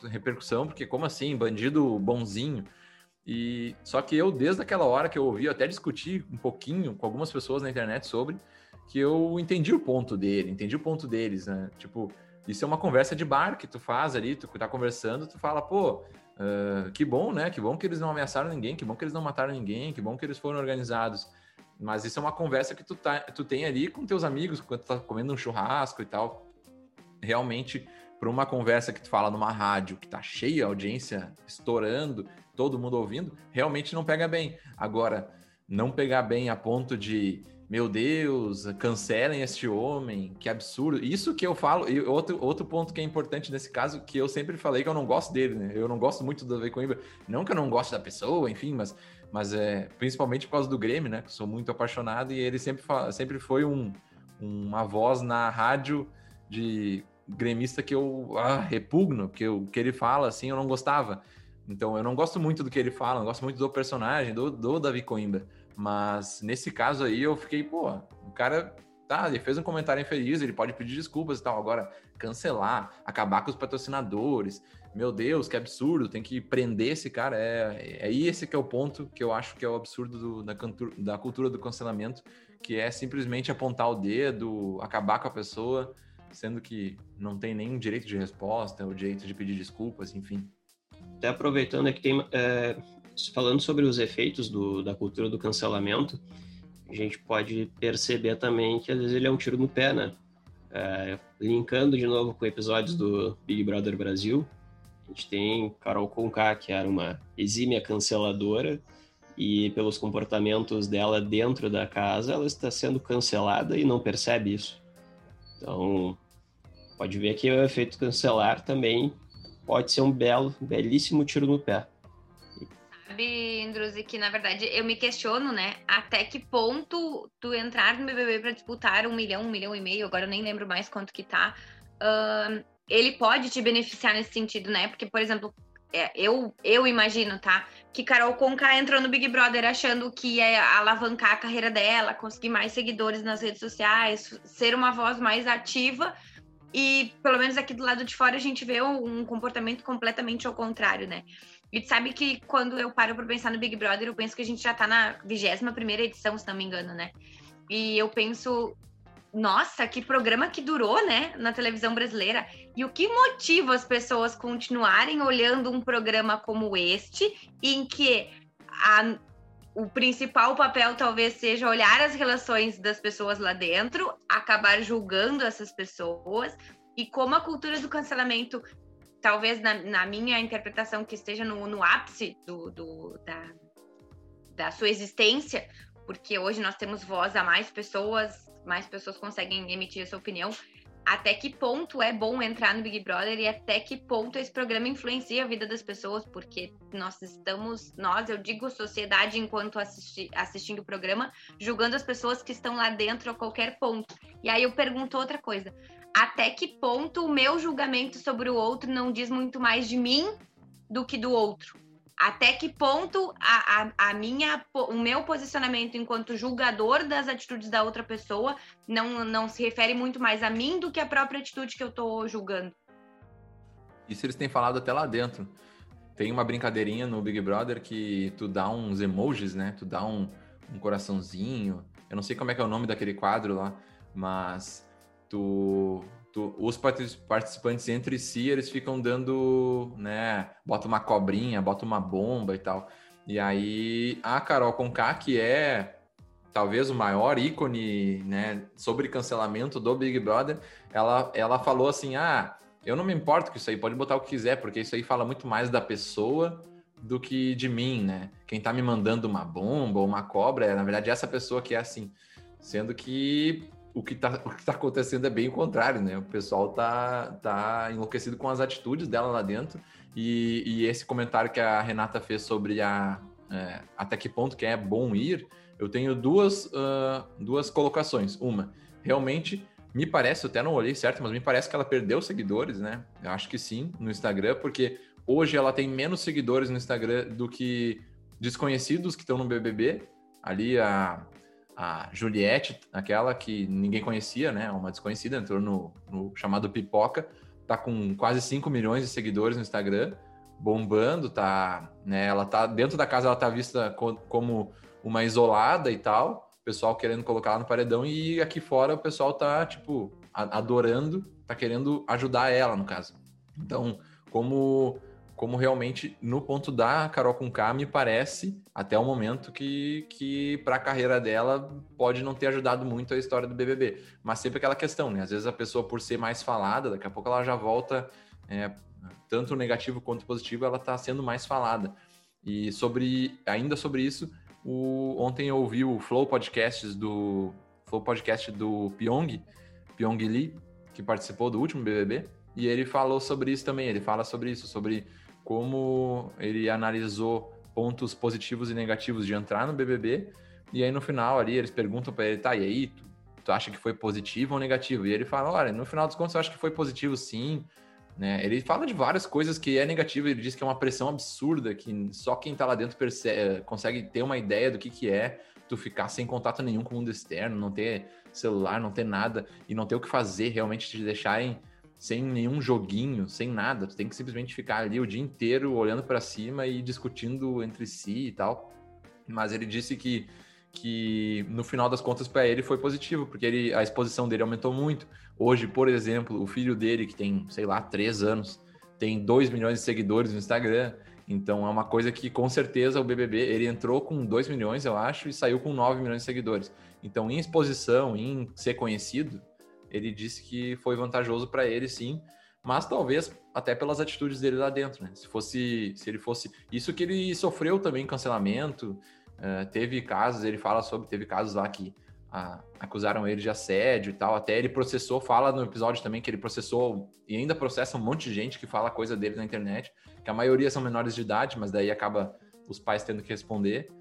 repercussão, porque como assim, bandido bonzinho? E só que eu, desde aquela hora que eu ouvi, eu até discuti um pouquinho com algumas pessoas na internet sobre que eu entendi o ponto dele, entendi o ponto deles, né? Tipo, isso é uma conversa de bar que tu faz ali, tu tá conversando, tu fala, pô, uh, que bom, né? Que bom que eles não ameaçaram ninguém, que bom que eles não mataram ninguém, que bom que eles foram organizados. Mas isso é uma conversa que tu, tá, tu tem ali com teus amigos, quando tu tá comendo um churrasco e tal. Realmente, para uma conversa que tu fala numa rádio que tá cheia, audiência estourando, todo mundo ouvindo, realmente não pega bem. Agora, não pegar bem a ponto de, meu Deus, cancelem este homem, que absurdo. Isso que eu falo, e outro, outro ponto que é importante nesse caso, que eu sempre falei que eu não gosto dele, né? Eu não gosto muito do Davi Coimbra. Não que eu não goste da pessoa, enfim, mas mas é principalmente por causa do Grêmio, né? Que sou muito apaixonado e ele sempre, sempre foi um, uma voz na rádio de gremista que eu ah, repugno, que o que ele fala assim eu não gostava. Então eu não gosto muito do que ele fala, não gosto muito do personagem, do, do Davi Coimbra. Mas nesse caso aí eu fiquei, pô, o cara tá, ele fez um comentário infeliz, ele pode pedir desculpas e tal. Agora, cancelar, acabar com os patrocinadores, meu Deus, que absurdo, tem que prender esse cara. É, é esse que é o ponto que eu acho que é o absurdo do, da, da cultura do cancelamento, que é simplesmente apontar o dedo, acabar com a pessoa, sendo que não tem nenhum direito de resposta, o direito de pedir desculpas, enfim. Até aproveitando aqui, tem, é, falando sobre os efeitos do, da cultura do cancelamento, a gente pode perceber também que às vezes ele é um tiro no pé, né? É, linkando de novo com episódios do Big Brother Brasil, gente tem Carol Conká, que era uma exímia canceladora, e pelos comportamentos dela dentro da casa, ela está sendo cancelada e não percebe isso. Então, pode ver que o efeito cancelar também pode ser um belo, belíssimo tiro no pé. Sabe, Indruzi, que na verdade eu me questiono, né? Até que ponto tu entrar no BBB para disputar um milhão, um milhão e meio, agora eu nem lembro mais quanto que tá, uh, ele pode te beneficiar nesse sentido, né? Porque, por exemplo, é, eu, eu imagino, tá? Que Carol Conká entrou no Big Brother achando que ia alavancar a carreira dela, conseguir mais seguidores nas redes sociais, ser uma voz mais ativa. E pelo menos aqui do lado de fora a gente vê um comportamento completamente ao contrário, né? E sabe que quando eu paro para pensar no Big Brother, eu penso que a gente já tá na 21 primeira edição, se não me engano, né? E eu penso, nossa, que programa que durou, né, na televisão brasileira. E o que motiva as pessoas continuarem olhando um programa como este, em que a, o principal papel talvez seja olhar as relações das pessoas lá dentro, acabar julgando essas pessoas, e como a cultura do cancelamento, talvez na, na minha interpretação, que esteja no, no ápice do, do da, da sua existência, porque hoje nós temos voz a mais pessoas, mais pessoas conseguem emitir sua opinião. Até que ponto é bom entrar no Big Brother e até que ponto esse programa influencia a vida das pessoas, porque nós estamos, nós, eu digo sociedade enquanto assisti, assistindo o programa, julgando as pessoas que estão lá dentro a qualquer ponto. E aí eu pergunto outra coisa: até que ponto o meu julgamento sobre o outro não diz muito mais de mim do que do outro? Até que ponto a, a, a, minha, o meu posicionamento enquanto julgador das atitudes da outra pessoa não, não se refere muito mais a mim do que a própria atitude que eu estou julgando. Isso eles têm falado até lá dentro. Tem uma brincadeirinha no Big Brother que tu dá uns emojis, né? Tu dá um, um coraçãozinho. Eu não sei como é que é o nome daquele quadro lá, mas tu tu, os participantes entre si, eles ficam dando, né, bota uma cobrinha, bota uma bomba e tal. E aí a Carol Conká, que é talvez o maior ícone, né, sobre cancelamento do Big Brother, ela, ela falou assim: "Ah, eu não me importo com isso aí, pode botar o que quiser, porque isso aí fala muito mais da pessoa do que de mim, né? Quem tá me mandando uma bomba ou uma cobra é, na verdade, essa pessoa que é assim. Sendo que o que está tá acontecendo é bem o contrário, né? O pessoal tá, tá enlouquecido com as atitudes dela lá dentro. E, e esse comentário que a Renata fez sobre a, é, até que ponto que é bom ir, eu tenho duas, uh, duas colocações. Uma, realmente me parece, eu até não olhei certo, mas me parece que ela perdeu seguidores, né? Eu acho que sim, no Instagram, porque hoje ela tem menos seguidores no Instagram do que desconhecidos que estão no BBB. Ali a a Juliette, aquela que ninguém conhecia, né? Uma desconhecida, entrou no, no, chamado Pipoca, tá com quase 5 milhões de seguidores no Instagram, bombando, tá, né? Ela tá dentro da casa, ela tá vista co como uma isolada e tal, pessoal querendo colocar ela no paredão e aqui fora o pessoal tá tipo adorando, tá querendo ajudar ela no caso. Então, como como realmente no ponto da Carol com K me parece até o momento que, que para a carreira dela pode não ter ajudado muito a história do BBB, mas sempre aquela questão, né? Às vezes a pessoa por ser mais falada, daqui a pouco ela já volta é, tanto negativo quanto positivo, ela está sendo mais falada. E sobre ainda sobre isso, o, ontem eu ouvi o Flow Podcasts do Flow Podcast do Pyong, Pyong Lee, que participou do último BBB, e ele falou sobre isso também. Ele fala sobre isso, sobre como ele analisou pontos positivos e negativos de entrar no BBB. E aí no final ali eles perguntam para ele, tá, e aí, tu, tu, acha que foi positivo ou negativo? E ele fala, olha, no final dos contos eu acho que foi positivo sim. Né? Ele fala de várias coisas que é negativo, ele diz que é uma pressão absurda, que só quem tá lá dentro percebe, consegue ter uma ideia do que que é tu ficar sem contato nenhum com o mundo externo, não ter celular, não ter nada, e não ter o que fazer, realmente te deixarem sem nenhum joguinho, sem nada. Tu tem que simplesmente ficar ali o dia inteiro olhando para cima e discutindo entre si e tal. Mas ele disse que, que no final das contas para ele foi positivo, porque ele, a exposição dele aumentou muito. Hoje, por exemplo, o filho dele, que tem, sei lá, três anos, tem 2 milhões de seguidores no Instagram. Então é uma coisa que com certeza o BBB, ele entrou com 2 milhões, eu acho, e saiu com 9 milhões de seguidores. Então, em exposição, em ser conhecido, ele disse que foi vantajoso para ele, sim, mas talvez até pelas atitudes dele lá dentro, né? Se fosse, se ele fosse, isso que ele sofreu também cancelamento, uh, teve casos, ele fala sobre, teve casos lá que uh, acusaram ele de assédio e tal, até ele processou, fala no episódio também que ele processou e ainda processa um monte de gente que fala coisa dele na internet, que a maioria são menores de idade, mas daí acaba os pais tendo que responder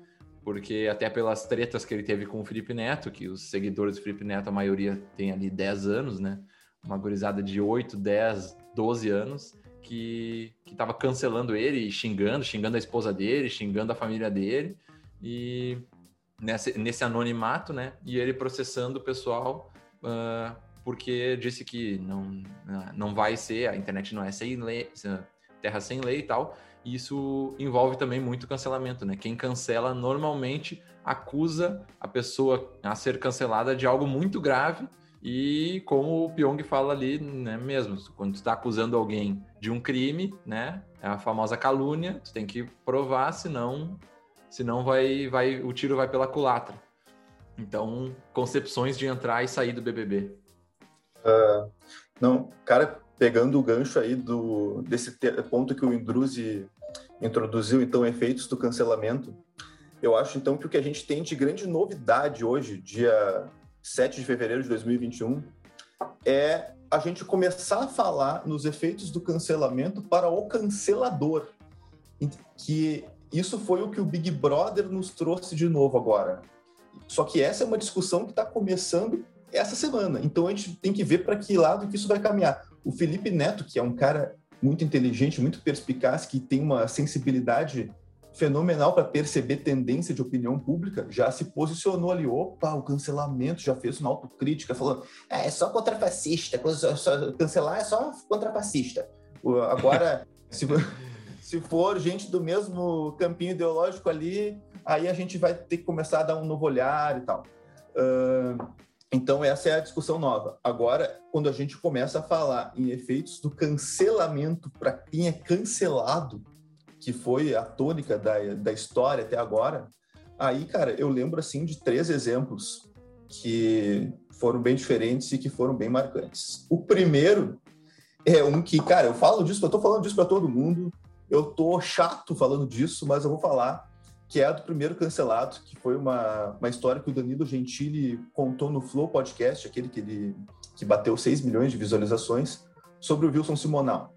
porque até pelas tretas que ele teve com o Felipe Neto, que os seguidores do Felipe Neto, a maioria tem ali 10 anos, né? Uma gurizada de 8, 10, 12 anos. que estava cancelando ele, xingando, xingando a esposa dele, xingando a família dele, e nesse, nesse anonimato, né? E ele processando o pessoal uh, porque disse que não, não vai ser, a internet não é sem lei, terra sem lei e tal. E isso envolve também muito cancelamento, né? Quem cancela normalmente acusa a pessoa a ser cancelada de algo muito grave e como o Pyong fala ali, né, mesmo, quando tu está acusando alguém de um crime, né, é a famosa calúnia, tu tem que provar, senão, senão vai, vai, o tiro vai pela culatra. Então, concepções de entrar e sair do BBB. Uh, ah, não, cara, pegando o gancho aí do desse ponto que o Indruzi introduziu, então, efeitos do cancelamento, eu acho então que o que a gente tem de grande novidade hoje, dia 7 de fevereiro de 2021, é a gente começar a falar nos efeitos do cancelamento para o cancelador. Que isso foi o que o Big Brother nos trouxe de novo agora. Só que essa é uma discussão que está começando essa semana. Então a gente tem que ver para que lado que isso vai caminhar. O Felipe Neto, que é um cara muito inteligente, muito perspicaz, que tem uma sensibilidade fenomenal para perceber tendência de opinião pública, já se posicionou ali, opa, o cancelamento, já fez uma autocrítica, falando, é, é só contra fascista, cancelar é só contra fascista. Agora, se, se for gente do mesmo campinho ideológico ali, aí a gente vai ter que começar a dar um novo olhar e tal. Uh, então, essa é a discussão nova. Agora, quando a gente começa a falar em efeitos do cancelamento para quem é cancelado, que foi a tônica da, da história até agora, aí, cara, eu lembro, assim, de três exemplos que foram bem diferentes e que foram bem marcantes. O primeiro é um que, cara, eu falo disso, eu tô falando disso para todo mundo, eu tô chato falando disso, mas eu vou falar que é a do primeiro cancelado, que foi uma, uma história que o Danilo Gentili contou no Flow Podcast, aquele que ele que bateu 6 milhões de visualizações, sobre o Wilson Simonal.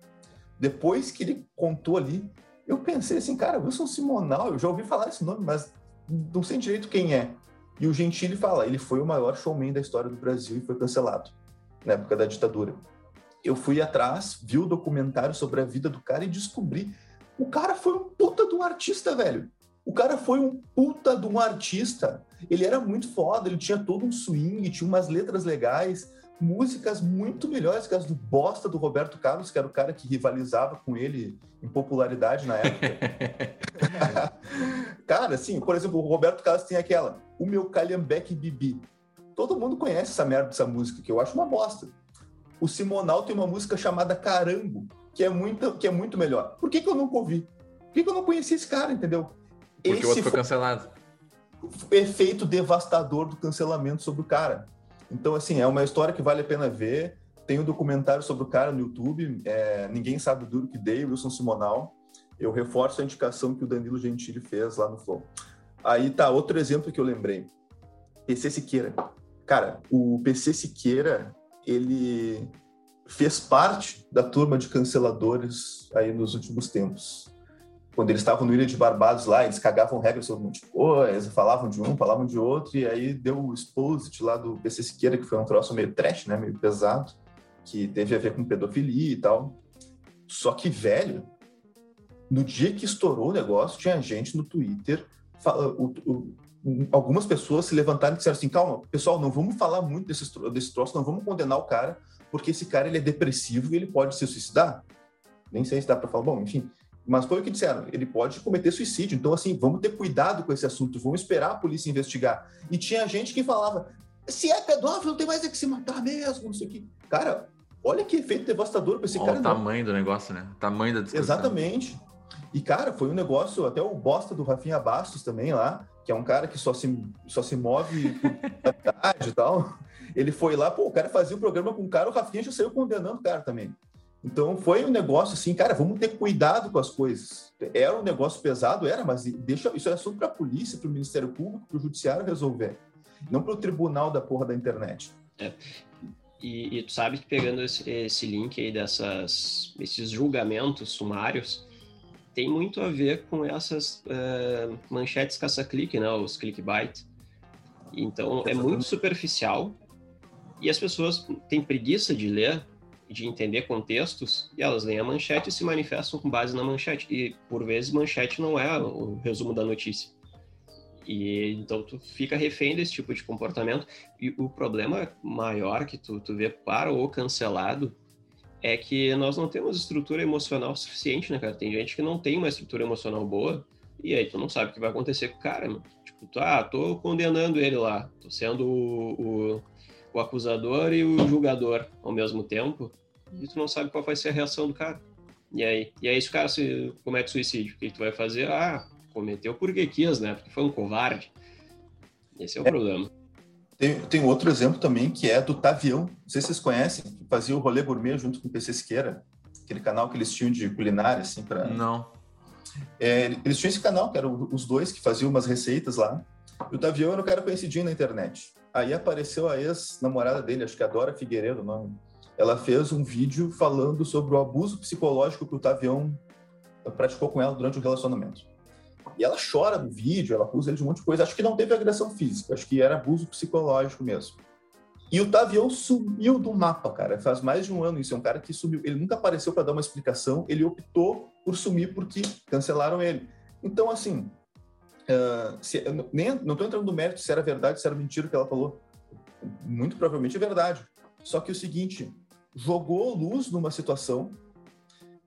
Depois que ele contou ali, eu pensei assim, cara, Wilson Simonal, eu já ouvi falar esse nome, mas não sei direito quem é. E o Gentili fala, ele foi o maior showman da história do Brasil e foi cancelado na época da ditadura. Eu fui atrás, vi o documentário sobre a vida do cara e descobri o cara foi um puta de um artista, velho. O cara foi um puta de um artista. Ele era muito foda, ele tinha todo um swing, tinha umas letras legais músicas muito melhores que as do bosta do Roberto Carlos, que era o cara que rivalizava com ele em popularidade na época. cara, assim, por exemplo, o Roberto Carlos tem aquela, o meu Calhambeque Bibi. Todo mundo conhece essa merda dessa música, que eu acho uma bosta. O Simonal tem uma música chamada Carango, que é muito, que é muito melhor. Por que, que eu nunca ouvi? Por que, que eu não conhecia esse cara, entendeu? Porque esse o outro foi cancelado. O efeito devastador do cancelamento sobre o cara. Então, assim, é uma história que vale a pena ver. Tem um documentário sobre o cara no YouTube, é, Ninguém Sabe o Duro Que Dei, Wilson Simonal. Eu reforço a indicação que o Danilo Gentili fez lá no Flow. Aí tá, outro exemplo que eu lembrei. PC Siqueira. Cara, o PC Siqueira, ele fez parte da turma de canceladores aí nos últimos tempos quando eles estavam no Ilha de Barbados lá, eles cagavam regras sobre um monte de coisa, falavam de um, falavam de outro, e aí deu o exposit lá do PC Siqueira, que foi um troço meio trash, né, meio pesado, que teve a ver com pedofilia e tal. Só que, velho, no dia que estourou o negócio, tinha gente no Twitter, o, o, algumas pessoas se levantaram e disseram assim, calma, pessoal, não vamos falar muito desse, desse troço, não vamos condenar o cara, porque esse cara ele é depressivo e ele pode se suicidar. Nem sei se dá para falar, bom, enfim, mas foi o que disseram, ele pode cometer suicídio. Então, assim, vamos ter cuidado com esse assunto, vamos esperar a polícia investigar. E tinha gente que falava, se é pedófilo, não tem mais é que se matar mesmo, não sei o quê. Cara, olha que efeito devastador para esse olha cara. o tamanho não. do negócio, né? O tamanho da discussão. Exatamente. E, cara, foi um negócio, até o bosta do Rafinha Bastos também lá, que é um cara que só se, só se move por e tal. Ele foi lá, pô, o cara fazia o um programa com o cara, o Rafinha já saiu condenando o cara também. Então foi um negócio assim, cara, vamos ter cuidado com as coisas. Era um negócio pesado, era, mas deixa isso é assunto para a polícia, para o Ministério Público, para o Judiciário resolver, não para o tribunal da porra da internet. É. E, e, tu sabe que pegando esse, esse link aí dessas, esses julgamentos sumários, tem muito a ver com essas uh, manchetes caça-clique, né, os clickbait. Então é muito superficial e as pessoas têm preguiça de ler de entender contextos, e elas leem a manchete e se manifestam com base na manchete. E, por vezes, manchete não é o resumo da notícia. E então tu fica refém desse tipo de comportamento. E o problema maior que tu, tu vê para o cancelado é que nós não temos estrutura emocional suficiente, né, cara? Tem gente que não tem uma estrutura emocional boa, e aí tu não sabe o que vai acontecer com o cara, mano. Tipo, ah, tô condenando ele lá, tô sendo o, o, o acusador e o julgador ao mesmo tempo, e tu não sabe qual vai ser a reação do cara. E aí? E aí, se o cara se comete suicídio, o que, que tu vai fazer? Ah, cometeu porque quis, né? Porque foi um covarde. Esse é o é. problema. Tem, tem outro exemplo também que é do Tavião. Não sei se vocês conhecem, que fazia o rolê gourmet junto com o PC Siqueira, aquele canal que eles tinham de culinária, assim, para. Não. É, eles tinham esse canal, que eram os dois que faziam umas receitas lá. E o Tavião era um cara conhecidinho na internet. Aí apareceu a ex-namorada dele, acho que é a Dora Figueiredo, não. Ela fez um vídeo falando sobre o abuso psicológico que o Tavião praticou com ela durante o relacionamento. E ela chora no vídeo, ela acusa ele de um monte de coisa. Acho que não teve agressão física, acho que era abuso psicológico mesmo. E o Tavião sumiu do mapa, cara. Faz mais de um ano isso. É um cara que sumiu. Ele nunca apareceu para dar uma explicação. Ele optou por sumir porque cancelaram ele. Então, assim, uh, se, nem, não estou entrando no mérito se era verdade, se era mentira o que ela falou. Muito provavelmente é verdade. Só que é o seguinte, jogou luz numa situação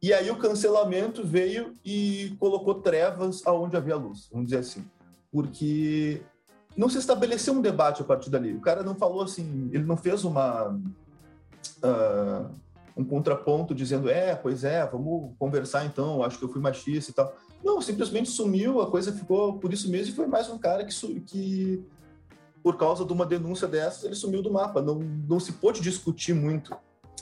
e aí o cancelamento veio e colocou trevas aonde havia luz, vamos dizer assim. Porque não se estabeleceu um debate a partir dali. O cara não falou assim, ele não fez uma uh, um contraponto dizendo, é, pois é, vamos conversar então, acho que eu fui machista e tal. Não, simplesmente sumiu, a coisa ficou por isso mesmo e foi mais um cara que, que por causa de uma denúncia dessas, ele sumiu do mapa. Não, não se pôde discutir muito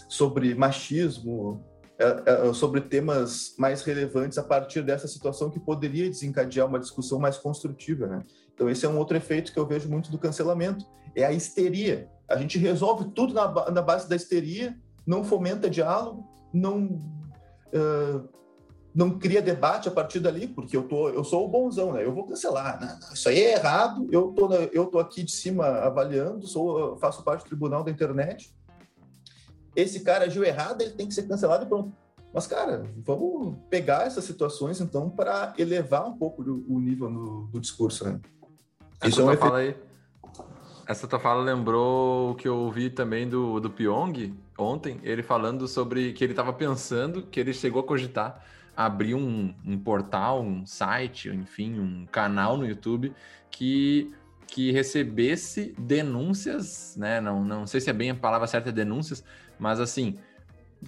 sobre machismo, é, é, sobre temas mais relevantes a partir dessa situação que poderia desencadear uma discussão mais construtiva, né? Então esse é um outro efeito que eu vejo muito do cancelamento, é a histeria. A gente resolve tudo na, na base da histeria, não fomenta diálogo, não uh, não cria debate a partir dali, porque eu tô eu sou o bonzão, né? Eu vou cancelar, não, isso aí é errado. Eu tô eu tô aqui de cima avaliando, sou faço parte do tribunal da internet esse cara agiu errado, ele tem que ser cancelado e pronto. Mas, cara, vamos pegar essas situações, então, para elevar um pouco o nível no, do discurso, né? Essa Isso é um efeito... fala aí. Essa tua fala lembrou o que eu ouvi também do, do Pyong ontem, ele falando sobre que ele estava pensando, que ele chegou a cogitar abrir um, um portal, um site, enfim, um canal no YouTube que que recebesse denúncias, né? Não, não sei se é bem a palavra certa, denúncias, mas assim,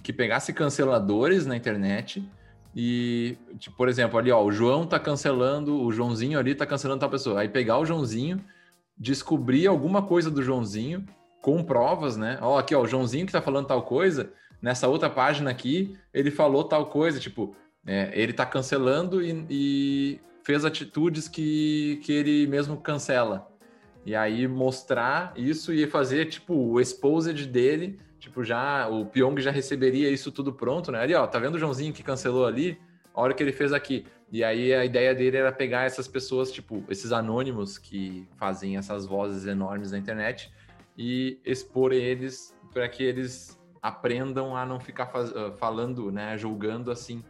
que pegasse canceladores na internet e, tipo, por exemplo, ali, ó, o João tá cancelando, o Joãozinho ali tá cancelando tal pessoa. Aí pegar o Joãozinho, descobrir alguma coisa do Joãozinho com provas, né? Ó, aqui, ó, o Joãozinho que tá falando tal coisa, nessa outra página aqui, ele falou tal coisa, tipo, é, ele tá cancelando e, e, fez atitudes que, que ele mesmo cancela. E aí mostrar isso e fazer, tipo, o exposed dele Tipo, já o Pyong já receberia isso tudo pronto, né? Ali, ó, tá vendo o Joãozinho que cancelou ali? A hora que ele fez aqui. E aí a ideia dele era pegar essas pessoas, tipo, esses anônimos que fazem essas vozes enormes na internet e expor eles para que eles aprendam a não ficar. Ah, falando, né, julgando assim.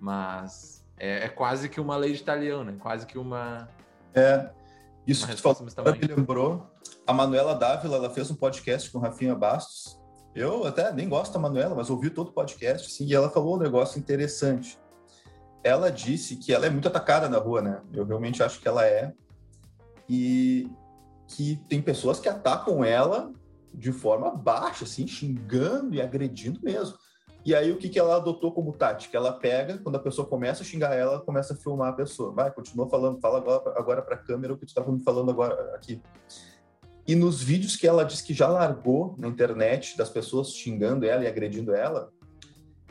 Mas é, é, quase que uma lei de italiano, né? Quase que uma. É. Isso que tu falou, me lembrou. A Manuela Dávila, ela fez um podcast com Rafinha Bastos eu até nem gosto da Manuela, mas ouvi todo o podcast, assim, e ela falou um negócio interessante. Ela disse que ela é muito atacada na rua, né? Eu realmente acho que ela é. E que tem pessoas que atacam ela de forma baixa, assim, xingando e agredindo mesmo. E aí, o que, que ela adotou como tática? Ela pega, quando a pessoa começa a xingar ela, começa a filmar a pessoa. Vai, continua falando, fala agora, agora para a câmera o que tu estava me falando agora aqui. E nos vídeos que ela diz que já largou na internet, das pessoas xingando ela e agredindo ela,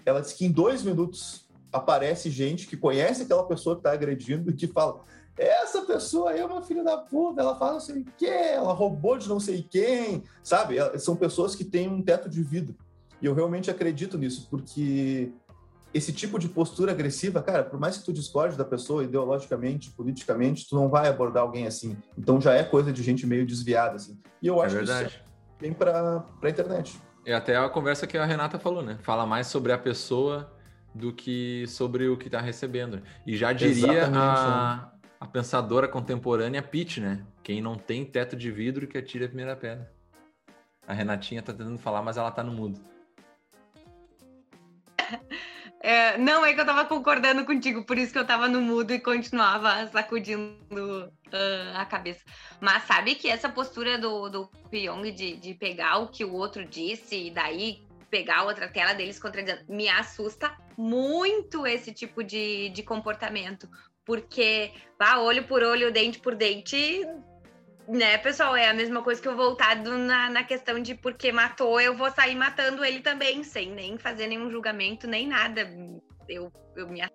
ela diz que em dois minutos aparece gente que conhece aquela pessoa que está agredindo e que fala: essa pessoa aí é uma filha da puta, ela fala não sei o quê, ela roubou de não sei quem, sabe? São pessoas que têm um teto de vida. E eu realmente acredito nisso, porque esse tipo de postura agressiva, cara, por mais que tu discorde da pessoa ideologicamente, politicamente, tu não vai abordar alguém assim. Então já é coisa de gente meio desviada, assim. E eu é acho é que isso vem para a internet. É até a conversa que a Renata falou, né? Fala mais sobre a pessoa do que sobre o que está recebendo. E já diria a, a pensadora contemporânea Pitt, né? Quem não tem teto de vidro que atire a primeira pedra. A Renatinha tá tentando falar, mas ela tá no mudo. É, não, é que eu tava concordando contigo, por isso que eu tava no mudo e continuava sacudindo uh, a cabeça. Mas sabe que essa postura do, do Pyong de, de pegar o que o outro disse e daí pegar outra tela deles contradizendo, me assusta muito esse tipo de, de comportamento. Porque, vá, olho por olho, dente por dente, né, pessoal? É a mesma coisa que eu voltado na, na questão de porque matou, eu vou sair matando ele também, sem nem fazer nenhum julgamento, nem nada. Eu, eu me. É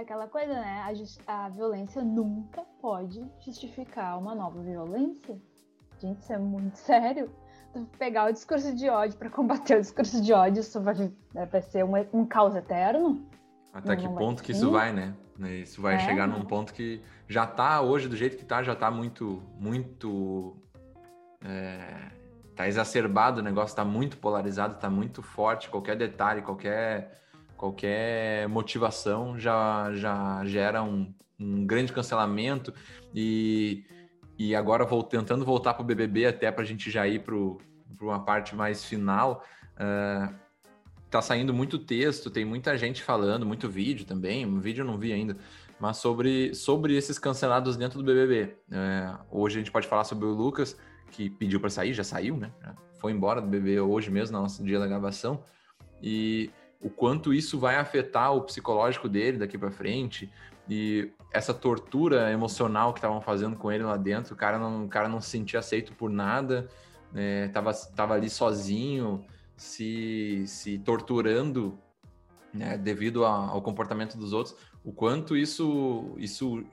aquela coisa, né? A, a violência nunca pode justificar uma nova violência. Gente, isso é muito sério. Tu pegar o discurso de ódio para combater o discurso de ódio, isso vai, vai ser um, um caos eterno. Até que ponto que isso vai, né? Isso vai é. chegar num ponto que já tá hoje do jeito que tá, já tá muito, muito. É, tá exacerbado, o negócio tá muito polarizado, tá muito forte. Qualquer detalhe, qualquer, qualquer motivação já, já gera um, um grande cancelamento. E, e agora vou tentando voltar pro BBB até pra gente já ir pro, pra uma parte mais final. Uh, tá saindo muito texto, tem muita gente falando, muito vídeo também, um vídeo eu não vi ainda, mas sobre, sobre esses cancelados dentro do BBB. É, hoje a gente pode falar sobre o Lucas, que pediu para sair, já saiu, né? Foi embora do BBB hoje mesmo, na nossa dia da gravação, e o quanto isso vai afetar o psicológico dele daqui para frente, e essa tortura emocional que estavam fazendo com ele lá dentro, o cara não, o cara não se sentia aceito por nada, né? tava, tava ali sozinho, se, se torturando né, devido a, ao comportamento dos outros, o quanto isso, isso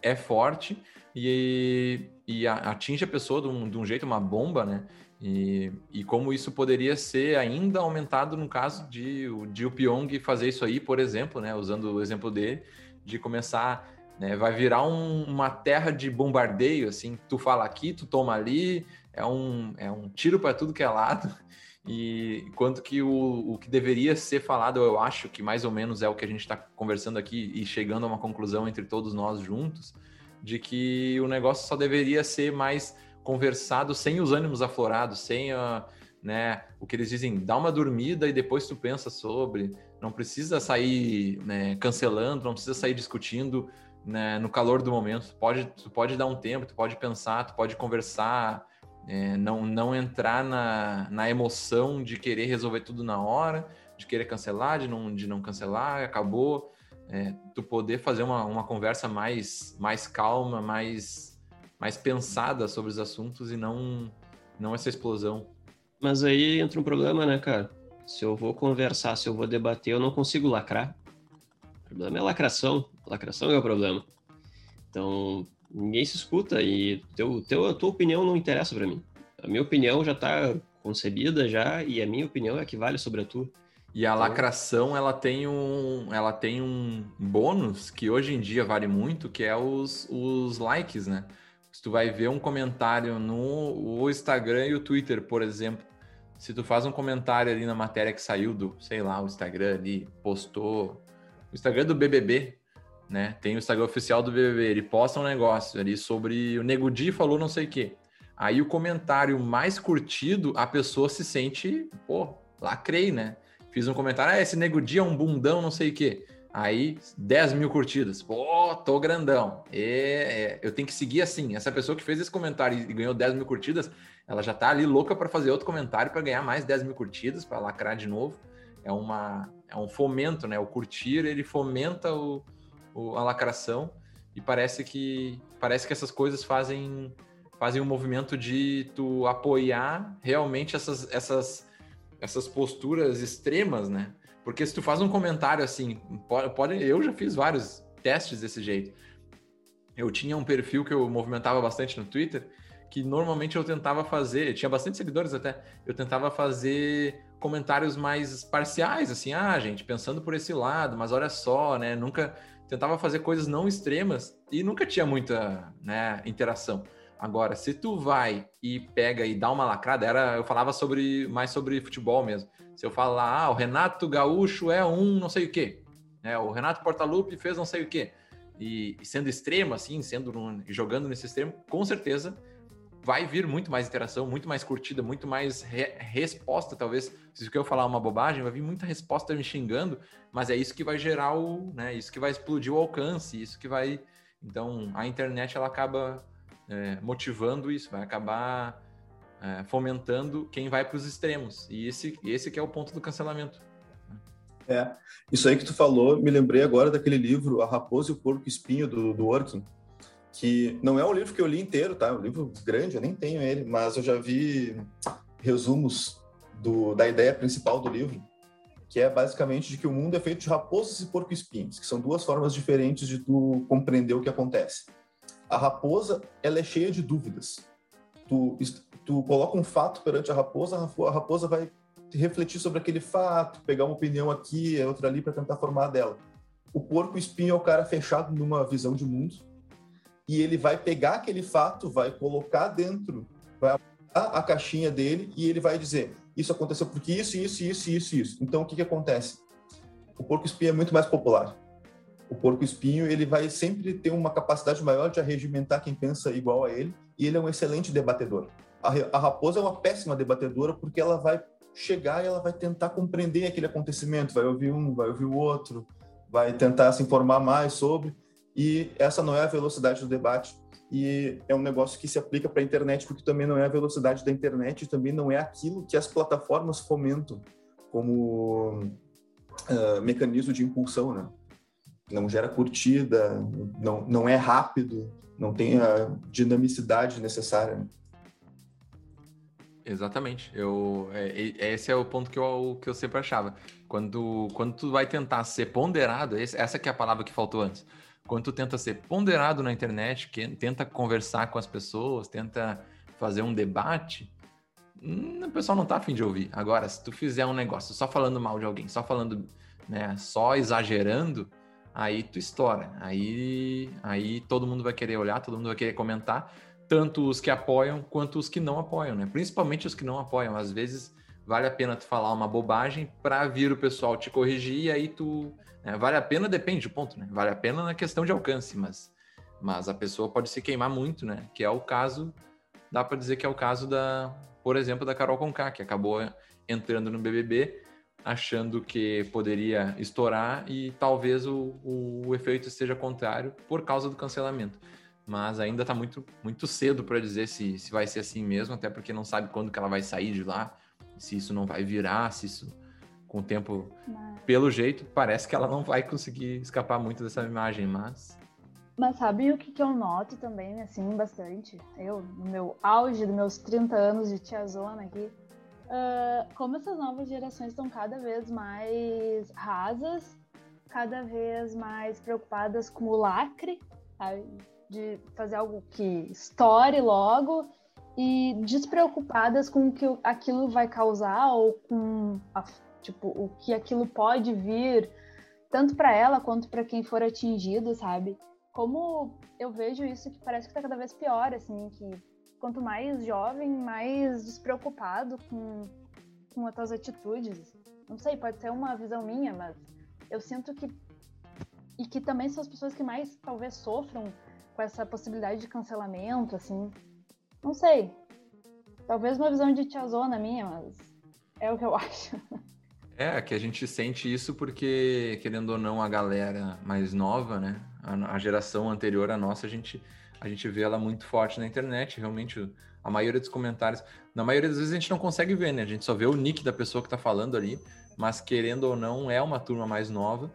é forte e, e atinge a pessoa de um, de um, jeito, uma bomba, né? E, e como isso poderia ser ainda aumentado no caso de, de o Pyong fazer isso aí, por exemplo, né? Usando o exemplo dele, de começar, né? Vai virar um, uma terra de bombardeio, assim, tu fala aqui, tu toma ali, é um, é um tiro para tudo que é lado e quanto que o, o que deveria ser falado, eu acho que mais ou menos é o que a gente está conversando aqui e chegando a uma conclusão entre todos nós juntos, de que o negócio só deveria ser mais conversado sem os ânimos aflorados, sem a, né, o que eles dizem, dá uma dormida e depois tu pensa sobre, não precisa sair né, cancelando, não precisa sair discutindo né, no calor do momento, tu pode, tu pode dar um tempo, tu pode pensar, tu pode conversar, é, não, não entrar na, na emoção de querer resolver tudo na hora, de querer cancelar, de não, de não cancelar, acabou. É, tu poder fazer uma, uma conversa mais, mais calma, mais, mais pensada sobre os assuntos e não, não essa explosão. Mas aí entra um problema, né, cara? Se eu vou conversar, se eu vou debater, eu não consigo lacrar. O problema é lacração. Lacração é o problema. Então, ninguém se escuta e teu, teu, a tua opinião não interessa para mim. A minha opinião já está concebida já e a minha opinião é que vale sobre a tua. E a então... lacração, ela tem um, ela tem um bônus que hoje em dia vale muito, que é os, os likes, né? Se tu vai ver um comentário no Instagram e o Twitter, por exemplo, se tu faz um comentário ali na matéria que saiu do, sei lá, o Instagram ali, postou, o Instagram do BBB, né? Tem o Instagram oficial do BBB, ele posta um negócio ali sobre o Nego Di falou não sei o quê. Aí o comentário mais curtido, a pessoa se sente, pô, lacrei, né? Fiz um comentário, ah, esse Nego Di é um bundão, não sei o quê. Aí, 10 mil curtidas. Pô, tô grandão. É, é, eu tenho que seguir assim. Essa pessoa que fez esse comentário e ganhou 10 mil curtidas, ela já tá ali louca para fazer outro comentário para ganhar mais 10 mil curtidas, para lacrar de novo. É, uma, é um fomento, né? O curtir, ele fomenta o, a lacração e parece que parece que essas coisas fazem fazem um movimento de tu apoiar realmente essas essas essas posturas extremas, né? Porque se tu faz um comentário assim, pode, pode eu já fiz vários testes desse jeito. Eu tinha um perfil que eu movimentava bastante no Twitter, que normalmente eu tentava fazer, tinha bastante seguidores até, eu tentava fazer comentários mais parciais, assim, ah, gente, pensando por esse lado, mas olha só, né? Nunca tentava fazer coisas não extremas e nunca tinha muita né, interação. Agora, se tu vai e pega e dá uma lacrada, era, eu falava sobre mais sobre futebol mesmo. Se eu falar, ah, o Renato Gaúcho é um não sei o quê, né? O Renato Portaluppi fez não sei o quê. E, e sendo extremo, assim, sendo jogando nesse extremo, com certeza vai vir muito mais interação, muito mais curtida, muito mais re resposta, talvez. Se eu falar uma bobagem, vai vir muita resposta me xingando, mas é isso que vai gerar o, né? Isso que vai explodir o alcance, isso que vai. Então, a internet ela acaba é, motivando isso, vai acabar é, fomentando quem vai para os extremos. E esse, esse que é o ponto do cancelamento. É, isso aí que tu falou, me lembrei agora daquele livro A Raposa e o Porco Espinho, do, do Orkin, que não é um livro que eu li inteiro, tá? É um livro grande, eu nem tenho ele, mas eu já vi resumos do, da ideia principal do livro, que é basicamente de que o mundo é feito de raposas e porco-espinhos, que são duas formas diferentes de tu compreender o que acontece. A raposa, ela é cheia de dúvidas. Tu, tu coloca um fato perante a raposa, a raposa vai refletir sobre aquele fato, pegar uma opinião aqui, outra ali para tentar formar dela. O porco-espinho é o cara fechado numa visão de mundo, e ele vai pegar aquele fato, vai colocar dentro, vai a caixinha dele e ele vai dizer: Isso aconteceu porque isso, isso, isso, isso, isso. Então o que, que acontece? O porco-espinho é muito mais popular. O porco-espinho ele vai sempre ter uma capacidade maior de arregimentar quem pensa igual a ele e ele é um excelente debatedor. A, a raposa é uma péssima debatedora porque ela vai chegar e ela vai tentar compreender aquele acontecimento, vai ouvir um, vai ouvir o outro, vai tentar se informar mais sobre e essa não é a velocidade do debate e é um negócio que se aplica para a internet porque também não é a velocidade da internet e também não é aquilo que as plataformas fomentam como uh, mecanismo de impulsão, né? Não gera curtida, não, não é rápido, não tem a dinamicidade necessária. Né? Exatamente. Eu, é, esse é o ponto que eu, que eu sempre achava. Quando, quando tu vai tentar ser ponderado, essa que é a palavra que faltou antes quando tu tenta ser ponderado na internet, que tenta conversar com as pessoas, tenta fazer um debate, hum, o pessoal não tá afim de ouvir. Agora, se tu fizer um negócio só falando mal de alguém, só falando, né, só exagerando, aí tu estoura. Aí, aí todo mundo vai querer olhar, todo mundo vai querer comentar, tanto os que apoiam quanto os que não apoiam, né? Principalmente os que não apoiam. Às vezes vale a pena tu falar uma bobagem para vir o pessoal te corrigir e aí tu é, vale a pena, depende ponto, né? Vale a pena na questão de alcance, mas, mas a pessoa pode se queimar muito, né? Que é o caso, dá para dizer que é o caso da, por exemplo, da Carol Conká, que acabou entrando no BBB achando que poderia estourar e talvez o, o, o efeito esteja contrário por causa do cancelamento. Mas ainda está muito, muito cedo para dizer se, se vai ser assim mesmo, até porque não sabe quando que ela vai sair de lá, se isso não vai virar, se isso com o tempo, mas... pelo jeito, parece que ela não vai conseguir escapar muito dessa imagem, mas. Mas sabe o que, que eu noto também, assim, bastante? Eu, no meu auge dos meus 30 anos de tiazona aqui, uh, como essas novas gerações estão cada vez mais rasas, cada vez mais preocupadas com o lacre, sabe? de fazer algo que estoure logo e despreocupadas com o que aquilo vai causar ou com a tipo, o que aquilo pode vir, tanto para ela quanto para quem for atingido, sabe? Como eu vejo isso que parece que tá cada vez pior, assim, que quanto mais jovem, mais despreocupado com, com as tuas atitudes. Não sei, pode ser uma visão minha, mas eu sinto que. E que também são as pessoas que mais talvez sofram com essa possibilidade de cancelamento, assim. Não sei. Talvez uma visão de tiazona minha, mas é o que eu acho. É, que a gente sente isso porque, querendo ou não, a galera mais nova, né? A, a, geração anterior à nossa, a gente, a gente vê ela muito forte na internet. Realmente, a maioria dos comentários. Na maioria das vezes a gente não consegue ver, né? A gente só vê o nick da pessoa que tá falando ali, mas querendo ou não, é uma turma mais nova.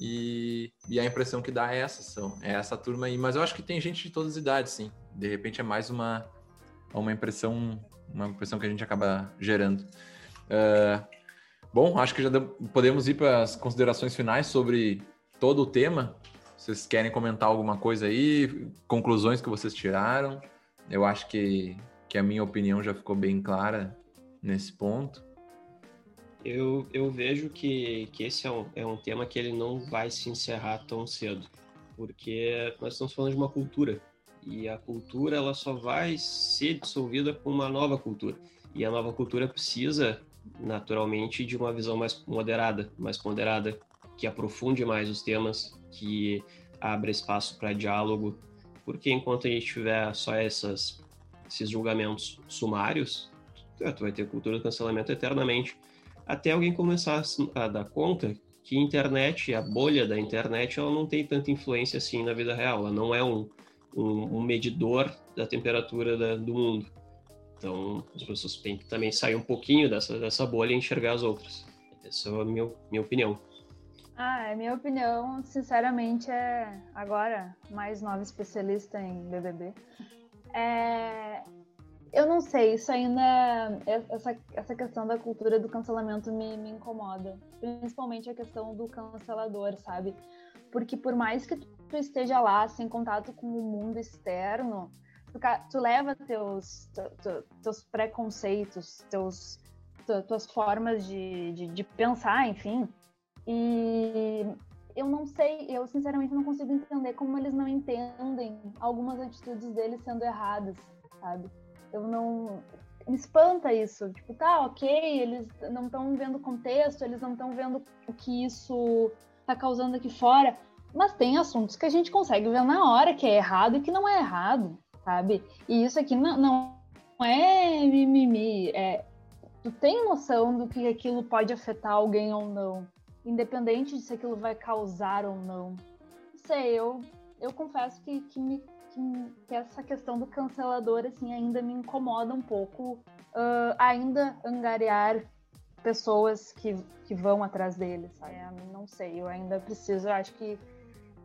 E, e a impressão que dá é essa, são, é essa turma aí. Mas eu acho que tem gente de todas as idades, sim. De repente é mais uma, uma impressão, uma impressão que a gente acaba gerando. Uh, Bom, acho que já podemos ir para as considerações finais sobre todo o tema. Vocês querem comentar alguma coisa aí? Conclusões que vocês tiraram? Eu acho que, que a minha opinião já ficou bem clara nesse ponto. Eu, eu vejo que, que esse é um, é um tema que ele não vai se encerrar tão cedo, porque nós estamos falando de uma cultura, E a cultura ela só vai ser dissolvida com uma nova cultura. E a nova cultura precisa, naturalmente, de uma visão mais moderada, mais ponderada, que aprofunde mais os temas, que abra espaço para diálogo, porque enquanto a gente tiver só essas, esses julgamentos sumários, tu vai ter cultura do cancelamento eternamente, até alguém começar a dar conta que a internet, a bolha da internet, ela não tem tanta influência assim na vida real, ela não é um, um, um medidor da temperatura da, do mundo. Então, as pessoas têm que também sair um pouquinho dessa, dessa bolha e enxergar as outras. Essa é a minha, minha opinião. Ah, a minha opinião, sinceramente, é agora mais nova especialista em BBB. É, eu não sei, isso ainda. Essa, essa questão da cultura do cancelamento me, me incomoda. Principalmente a questão do cancelador, sabe? Porque por mais que tu esteja lá sem contato com o mundo externo, tu, tu leva teus, teus, preconceitos, teus, tuas formas de, de, de pensar, enfim, e eu não sei, eu sinceramente não consigo entender como eles não entendem algumas atitudes deles sendo erradas, sabe? Eu não. Me espanta isso. Tipo, tá, ok, eles não estão vendo o contexto, eles não estão vendo o que isso tá causando aqui fora. Mas tem assuntos que a gente consegue ver na hora que é errado e que não é errado, sabe? E isso aqui não, não é mimimi. É, tu tem noção do que aquilo pode afetar alguém ou não independente de se aquilo vai causar ou não. Não sei, eu, eu confesso que, que, me, que, que essa questão do cancelador assim, ainda me incomoda um pouco, uh, ainda angariar pessoas que, que vão atrás dele, sabe? É, não sei, eu ainda preciso, eu acho que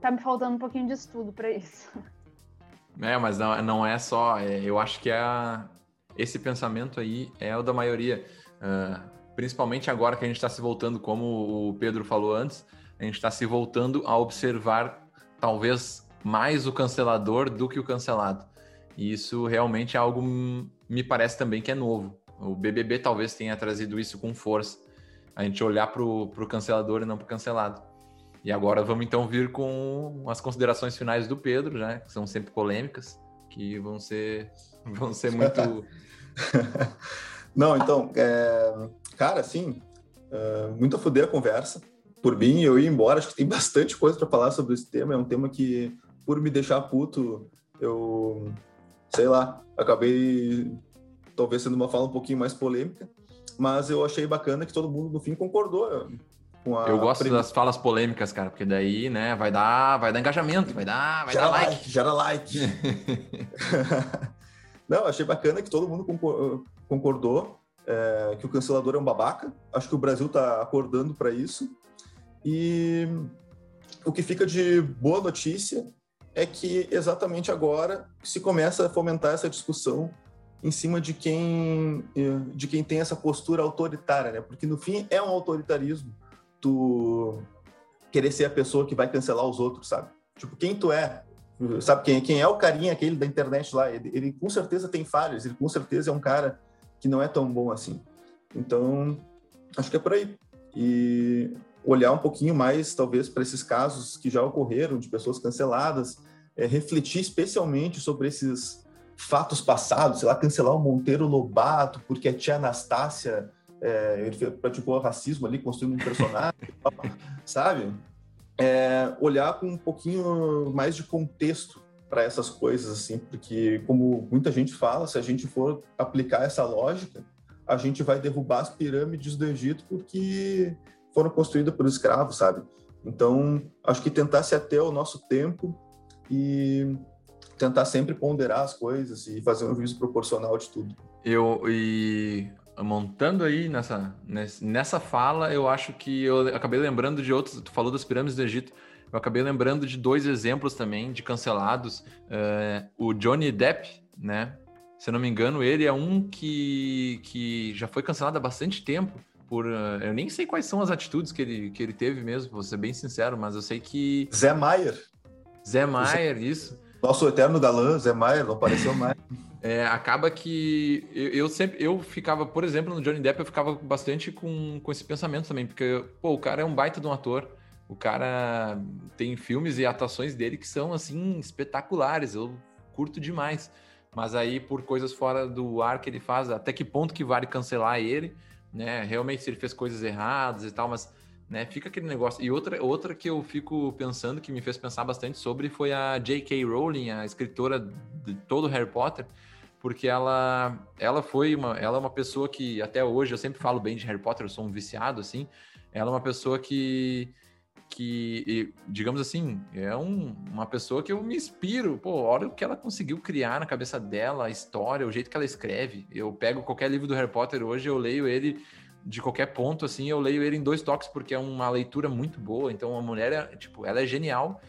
tá me faltando um pouquinho de estudo para isso. É, mas não, não é só, é, eu acho que é esse pensamento aí é o da maioria. Uh, principalmente agora que a gente está se voltando, como o Pedro falou antes, a gente está se voltando a observar talvez mais o cancelador do que o cancelado. E isso realmente é algo, me parece também que é novo. O BBB talvez tenha trazido isso com força. A gente olhar para o cancelador e não para o cancelado. E agora vamos então vir com as considerações finais do Pedro, né? Que são sempre polêmicas, que vão ser, vão ser muito. não, então, é, Cara, assim, uh, muito a fuder a conversa. Por mim, eu ia embora. Acho que tem bastante coisa para falar sobre esse tema. É um tema que, por me deixar puto, eu, sei lá, acabei talvez sendo uma fala um pouquinho mais polêmica. Mas eu achei bacana que todo mundo, no fim, concordou. Eu gosto das falas polêmicas, cara, porque daí, né, vai dar, vai dar engajamento, vai dar, vai gera dar like. like. Gera like. Não, achei bacana que todo mundo concordou é, que o cancelador é um babaca. Acho que o Brasil está acordando para isso. E o que fica de boa notícia é que exatamente agora se começa a fomentar essa discussão em cima de quem de quem tem essa postura autoritária, né? Porque no fim é um autoritarismo tu querer ser a pessoa que vai cancelar os outros, sabe? Tipo, quem tu é? Sabe quem, quem é o carinha aquele da internet lá? Ele, ele com certeza tem falhas, ele com certeza é um cara que não é tão bom assim. Então, acho que é por aí. E olhar um pouquinho mais, talvez, para esses casos que já ocorreram de pessoas canceladas, é, refletir especialmente sobre esses fatos passados, sei lá, cancelar o Monteiro Lobato porque a tia Anastácia é, ele praticou racismo ali, construindo um personagem, sabe? É, olhar com um pouquinho mais de contexto para essas coisas, assim, porque, como muita gente fala, se a gente for aplicar essa lógica, a gente vai derrubar as pirâmides do Egito porque foram construídas por escravos, sabe? Então, acho que tentar se ater ao nosso tempo e tentar sempre ponderar as coisas e fazer um juízo proporcional de tudo. Eu e montando aí nessa nessa fala, eu acho que eu acabei lembrando de outros. Tu falou das pirâmides do Egito. Eu acabei lembrando de dois exemplos também de cancelados. Uh, o Johnny Depp, né? Se eu não me engano, ele é um que, que já foi cancelado há bastante tempo. Por, uh, eu nem sei quais são as atitudes que ele, que ele teve mesmo, vou ser bem sincero, mas eu sei que. Zé Maier. Zé Maier, isso. Nosso eterno galã, Zé Maier, não apareceu mais. É, acaba que eu, eu, sempre eu ficava, por exemplo, no Johnny Depp, eu ficava bastante com, com esse pensamento também, porque pô, o cara é um baita de um ator. O cara tem filmes e atuações dele que são assim espetaculares. Eu curto demais. Mas aí, por coisas fora do ar que ele faz, até que ponto que vale cancelar ele, né? Realmente, se ele fez coisas erradas e tal, mas né, fica aquele negócio. E outra, outra que eu fico pensando, que me fez pensar bastante sobre, foi a J.K. Rowling, a escritora de todo Harry Potter, porque ela, ela foi uma, ela é uma pessoa que até hoje eu sempre falo bem de Harry Potter, eu sou um viciado assim. Ela é uma pessoa que que, digamos assim, é um, uma pessoa que eu me inspiro. Pô, olha o que ela conseguiu criar na cabeça dela, a história, o jeito que ela escreve. Eu pego qualquer livro do Harry Potter hoje, eu leio ele de qualquer ponto, assim, eu leio ele em dois toques, porque é uma leitura muito boa. Então, a mulher, é, tipo, ela é genial.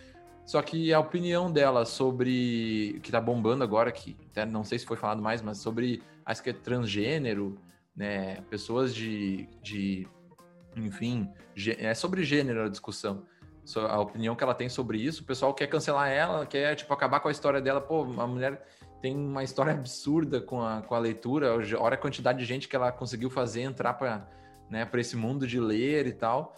Só que a opinião dela sobre que tá bombando agora, que até não sei se foi falado mais, mas sobre acho que é transgênero, né? Pessoas de, de enfim, é sobre gênero a discussão. A opinião que ela tem sobre isso, o pessoal quer cancelar ela, quer, tipo, acabar com a história dela. Pô, a mulher tem uma história absurda com a, com a leitura, olha a quantidade de gente que ela conseguiu fazer entrar para né, esse mundo de ler e tal.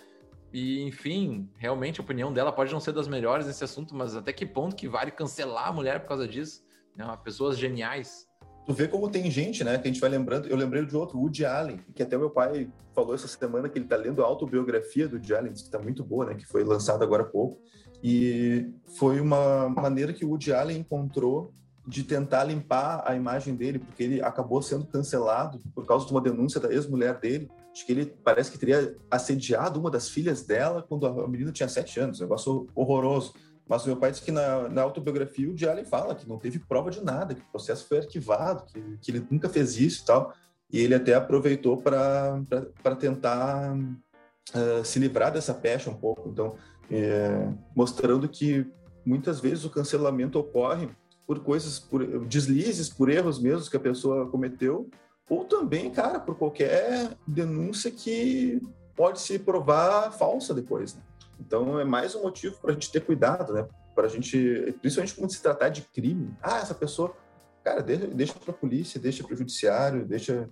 E, enfim, realmente a opinião dela pode não ser das melhores nesse assunto, mas até que ponto que vale cancelar a mulher por causa disso? Né? Pessoas geniais tu vê como tem gente, né, que a gente vai lembrando. Eu lembrei de outro, Woody Allen, que até meu pai falou essa semana que ele tá lendo a autobiografia do Woody Allen, que tá muito boa, né, que foi lançada agora há pouco. E foi uma maneira que o Woody Allen encontrou de tentar limpar a imagem dele, porque ele acabou sendo cancelado por causa de uma denúncia da ex-mulher dele. Que ele parece que teria assediado uma das filhas dela quando a menina tinha sete anos. Um negócio horroroso. Mas meu pai disse que na, na autobiografia o Diallen fala que não teve prova de nada, que o processo foi arquivado, que, que ele nunca fez isso e tal. E ele até aproveitou para tentar uh, se livrar dessa pecha um pouco. Então, é, mostrando que muitas vezes o cancelamento ocorre por coisas, por deslizes, por erros mesmo que a pessoa cometeu, ou também, cara, por qualquer denúncia que pode se provar falsa depois. Né? Então é mais um motivo para a gente ter cuidado, né? Para a gente, principalmente quando se tratar de crime. Ah, essa pessoa, cara, deixa, deixa para a polícia, deixa para o judiciário, deixa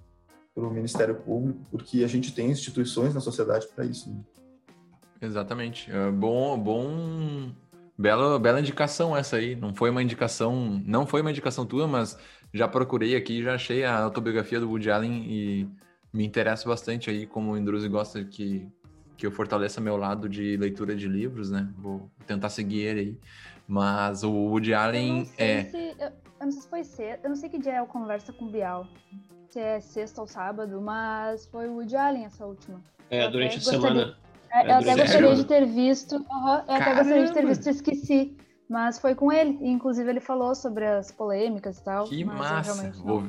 para o Ministério Público, porque a gente tem instituições na sociedade para isso. Né? Exatamente. É bom, bom, bela, bela indicação essa aí. Não foi uma indicação, não foi uma indicação tua, mas já procurei aqui, já achei a autobiografia do Woody Allen e me interessa bastante aí como o Indruzi gosta que que eu fortaleça meu lado de leitura de livros, né? Vou tentar seguir ele aí. Mas o Woody Allen é. Se, eu, eu, não sei se foi cedo, eu não sei que dia é o Conversa com o Bial. Se é sexta ou sábado, mas foi o Woody Allen essa última. É, durante a semana. É, é, eu até gostaria de ter visto. Uhum, eu até gostaria de ter visto esqueci. Mas foi com ele. E, inclusive, ele falou sobre as polêmicas e tal. Que massa! Vou,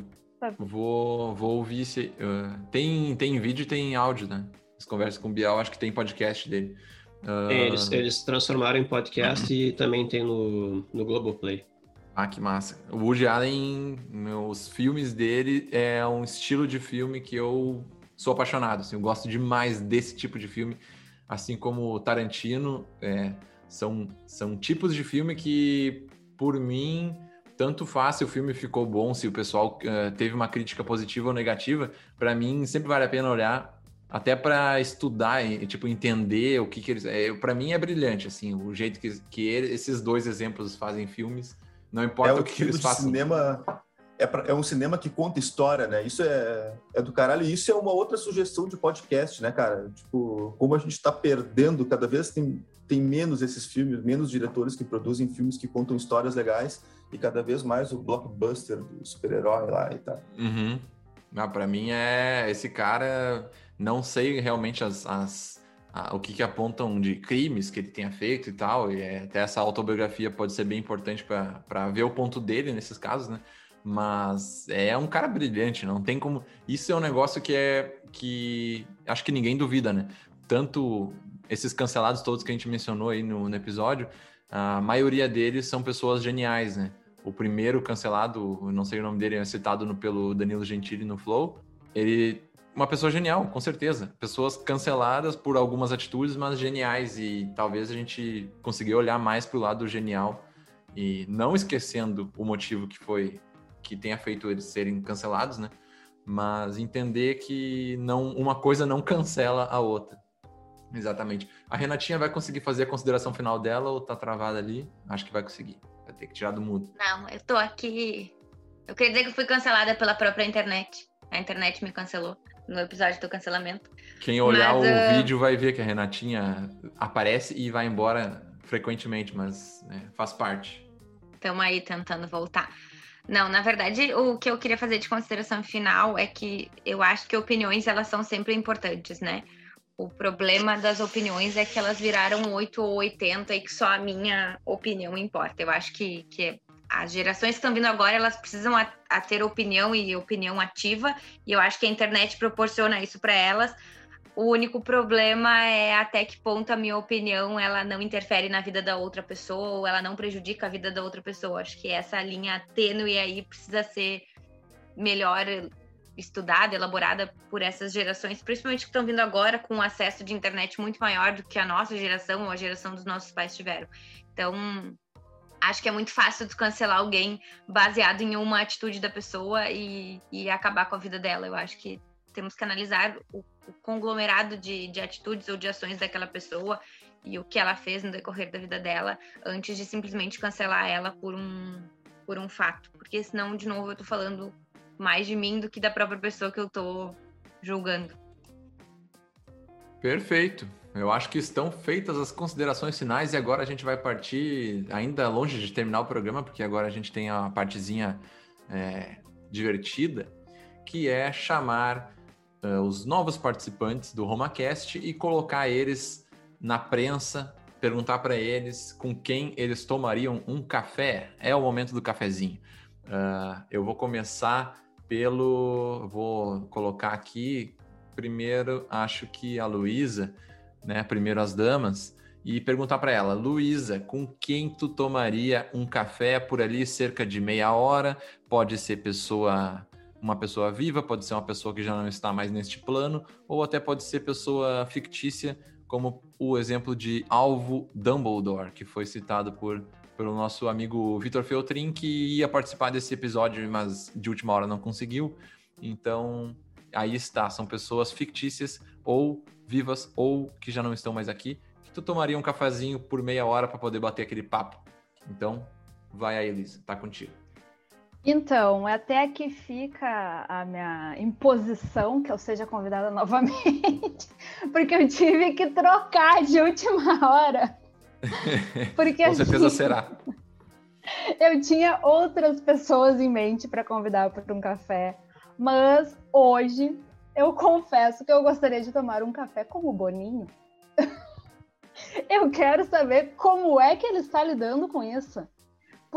vou, vou ouvir se. Uh, tem, tem vídeo e tem áudio, né? As conversas com o Bial, acho que tem podcast dele. Uh... Eles, eles transformaram em podcast e também tem no, no Globoplay. Ah, que massa. O Woody Allen, meus filmes dele é um estilo de filme que eu sou apaixonado. Assim, eu gosto demais desse tipo de filme. Assim como o Tarantino, é, são, são tipos de filme que, por mim, tanto faz se o filme ficou bom, se o pessoal uh, teve uma crítica positiva ou negativa. Para mim, sempre vale a pena olhar até para estudar e tipo entender o que, que eles é, para mim é brilhante assim o jeito que, que ele, esses dois exemplos fazem filmes não importa é o, que tipo eles façam cinema é, pra, é um cinema que conta história né isso é, é do caralho e isso é uma outra sugestão de podcast né cara tipo como a gente está perdendo cada vez tem tem menos esses filmes menos diretores que produzem filmes que contam histórias legais e cada vez mais o blockbuster do super-herói lá e tal uhum. ah, para mim é esse cara não sei realmente as, as o que, que, apontam de crimes que ele tenha feito e tal. E é, até essa autobiografia pode ser bem importante para ver o ponto dele nesses casos, né? Mas é um cara brilhante, não tem como. Isso é um negócio que é que acho que ninguém duvida, né? Tanto esses cancelados todos que a gente mencionou aí no, no episódio, a maioria deles são pessoas geniais, né? O primeiro cancelado, não sei o nome dele, é citado no, pelo Danilo Gentili no Flow. Ele uma pessoa genial, com certeza. Pessoas canceladas por algumas atitudes, mas geniais. E talvez a gente consiga olhar mais para o lado genial e não esquecendo o motivo que foi que tenha feito eles serem cancelados, né? Mas entender que não uma coisa não cancela a outra. Exatamente. A Renatinha vai conseguir fazer a consideração final dela ou tá travada ali? Acho que vai conseguir. Vai ter que tirar do mudo. Não, eu tô aqui. Eu queria dizer que fui cancelada pela própria internet. A internet me cancelou no episódio do cancelamento. Quem olhar Mas, o ah, vídeo vai ver que a Renatinha aparece e vai embora frequentemente, mas né, faz parte. Estamos aí tentando voltar. Não, na verdade, o que eu queria fazer de consideração final é que eu acho que opiniões elas são sempre importantes, né? O problema das opiniões é que elas viraram 8 ou 80 e que só a minha opinião importa. Eu acho que, que as gerações que estão vindo agora, elas precisam a, a ter opinião e opinião ativa, e eu acho que a internet proporciona isso para elas. O único problema é até que ponto a minha opinião ela não interfere na vida da outra pessoa ou ela não prejudica a vida da outra pessoa. Acho que essa linha tênue aí precisa ser melhor estudada, elaborada por essas gerações, principalmente que estão vindo agora com um acesso de internet muito maior do que a nossa geração ou a geração dos nossos pais tiveram. Então, acho que é muito fácil descancelar alguém baseado em uma atitude da pessoa e, e acabar com a vida dela. Eu acho que temos que analisar o, o conglomerado de, de atitudes ou de ações daquela pessoa e o que ela fez no decorrer da vida dela antes de simplesmente cancelar ela por um, por um fato. Porque senão, de novo, eu tô falando mais de mim do que da própria pessoa que eu tô julgando. Perfeito. Eu acho que estão feitas as considerações finais e agora a gente vai partir, ainda longe de terminar o programa, porque agora a gente tem a partezinha é, divertida, que é chamar uh, os novos participantes do RomaCast e colocar eles na prensa, perguntar para eles com quem eles tomariam um café. É o momento do cafezinho. Uh, eu vou começar pelo. Vou colocar aqui. Primeiro, acho que a Luísa né, primeiro as damas, e perguntar para ela, Luísa, com quem tu tomaria um café por ali cerca de meia hora? Pode ser pessoa, uma pessoa viva, pode ser uma pessoa que já não está mais neste plano, ou até pode ser pessoa fictícia, como o exemplo de Alvo Dumbledore, que foi citado por pelo nosso amigo Vitor Feltrin, que ia participar desse episódio, mas de última hora não conseguiu. Então, aí está, são pessoas fictícias ou vivas ou que já não estão mais aqui, que tu tomaria um cafezinho por meia hora para poder bater aquele papo. Então, vai aí, Elisa, tá contigo. Então, até que fica a minha imposição que eu seja convidada novamente, porque eu tive que trocar de última hora. Porque Com certeza assim, será. Eu tinha outras pessoas em mente para convidar para um café, mas hoje eu confesso que eu gostaria de tomar um café como o Boninho. eu quero saber como é que ele está lidando com isso.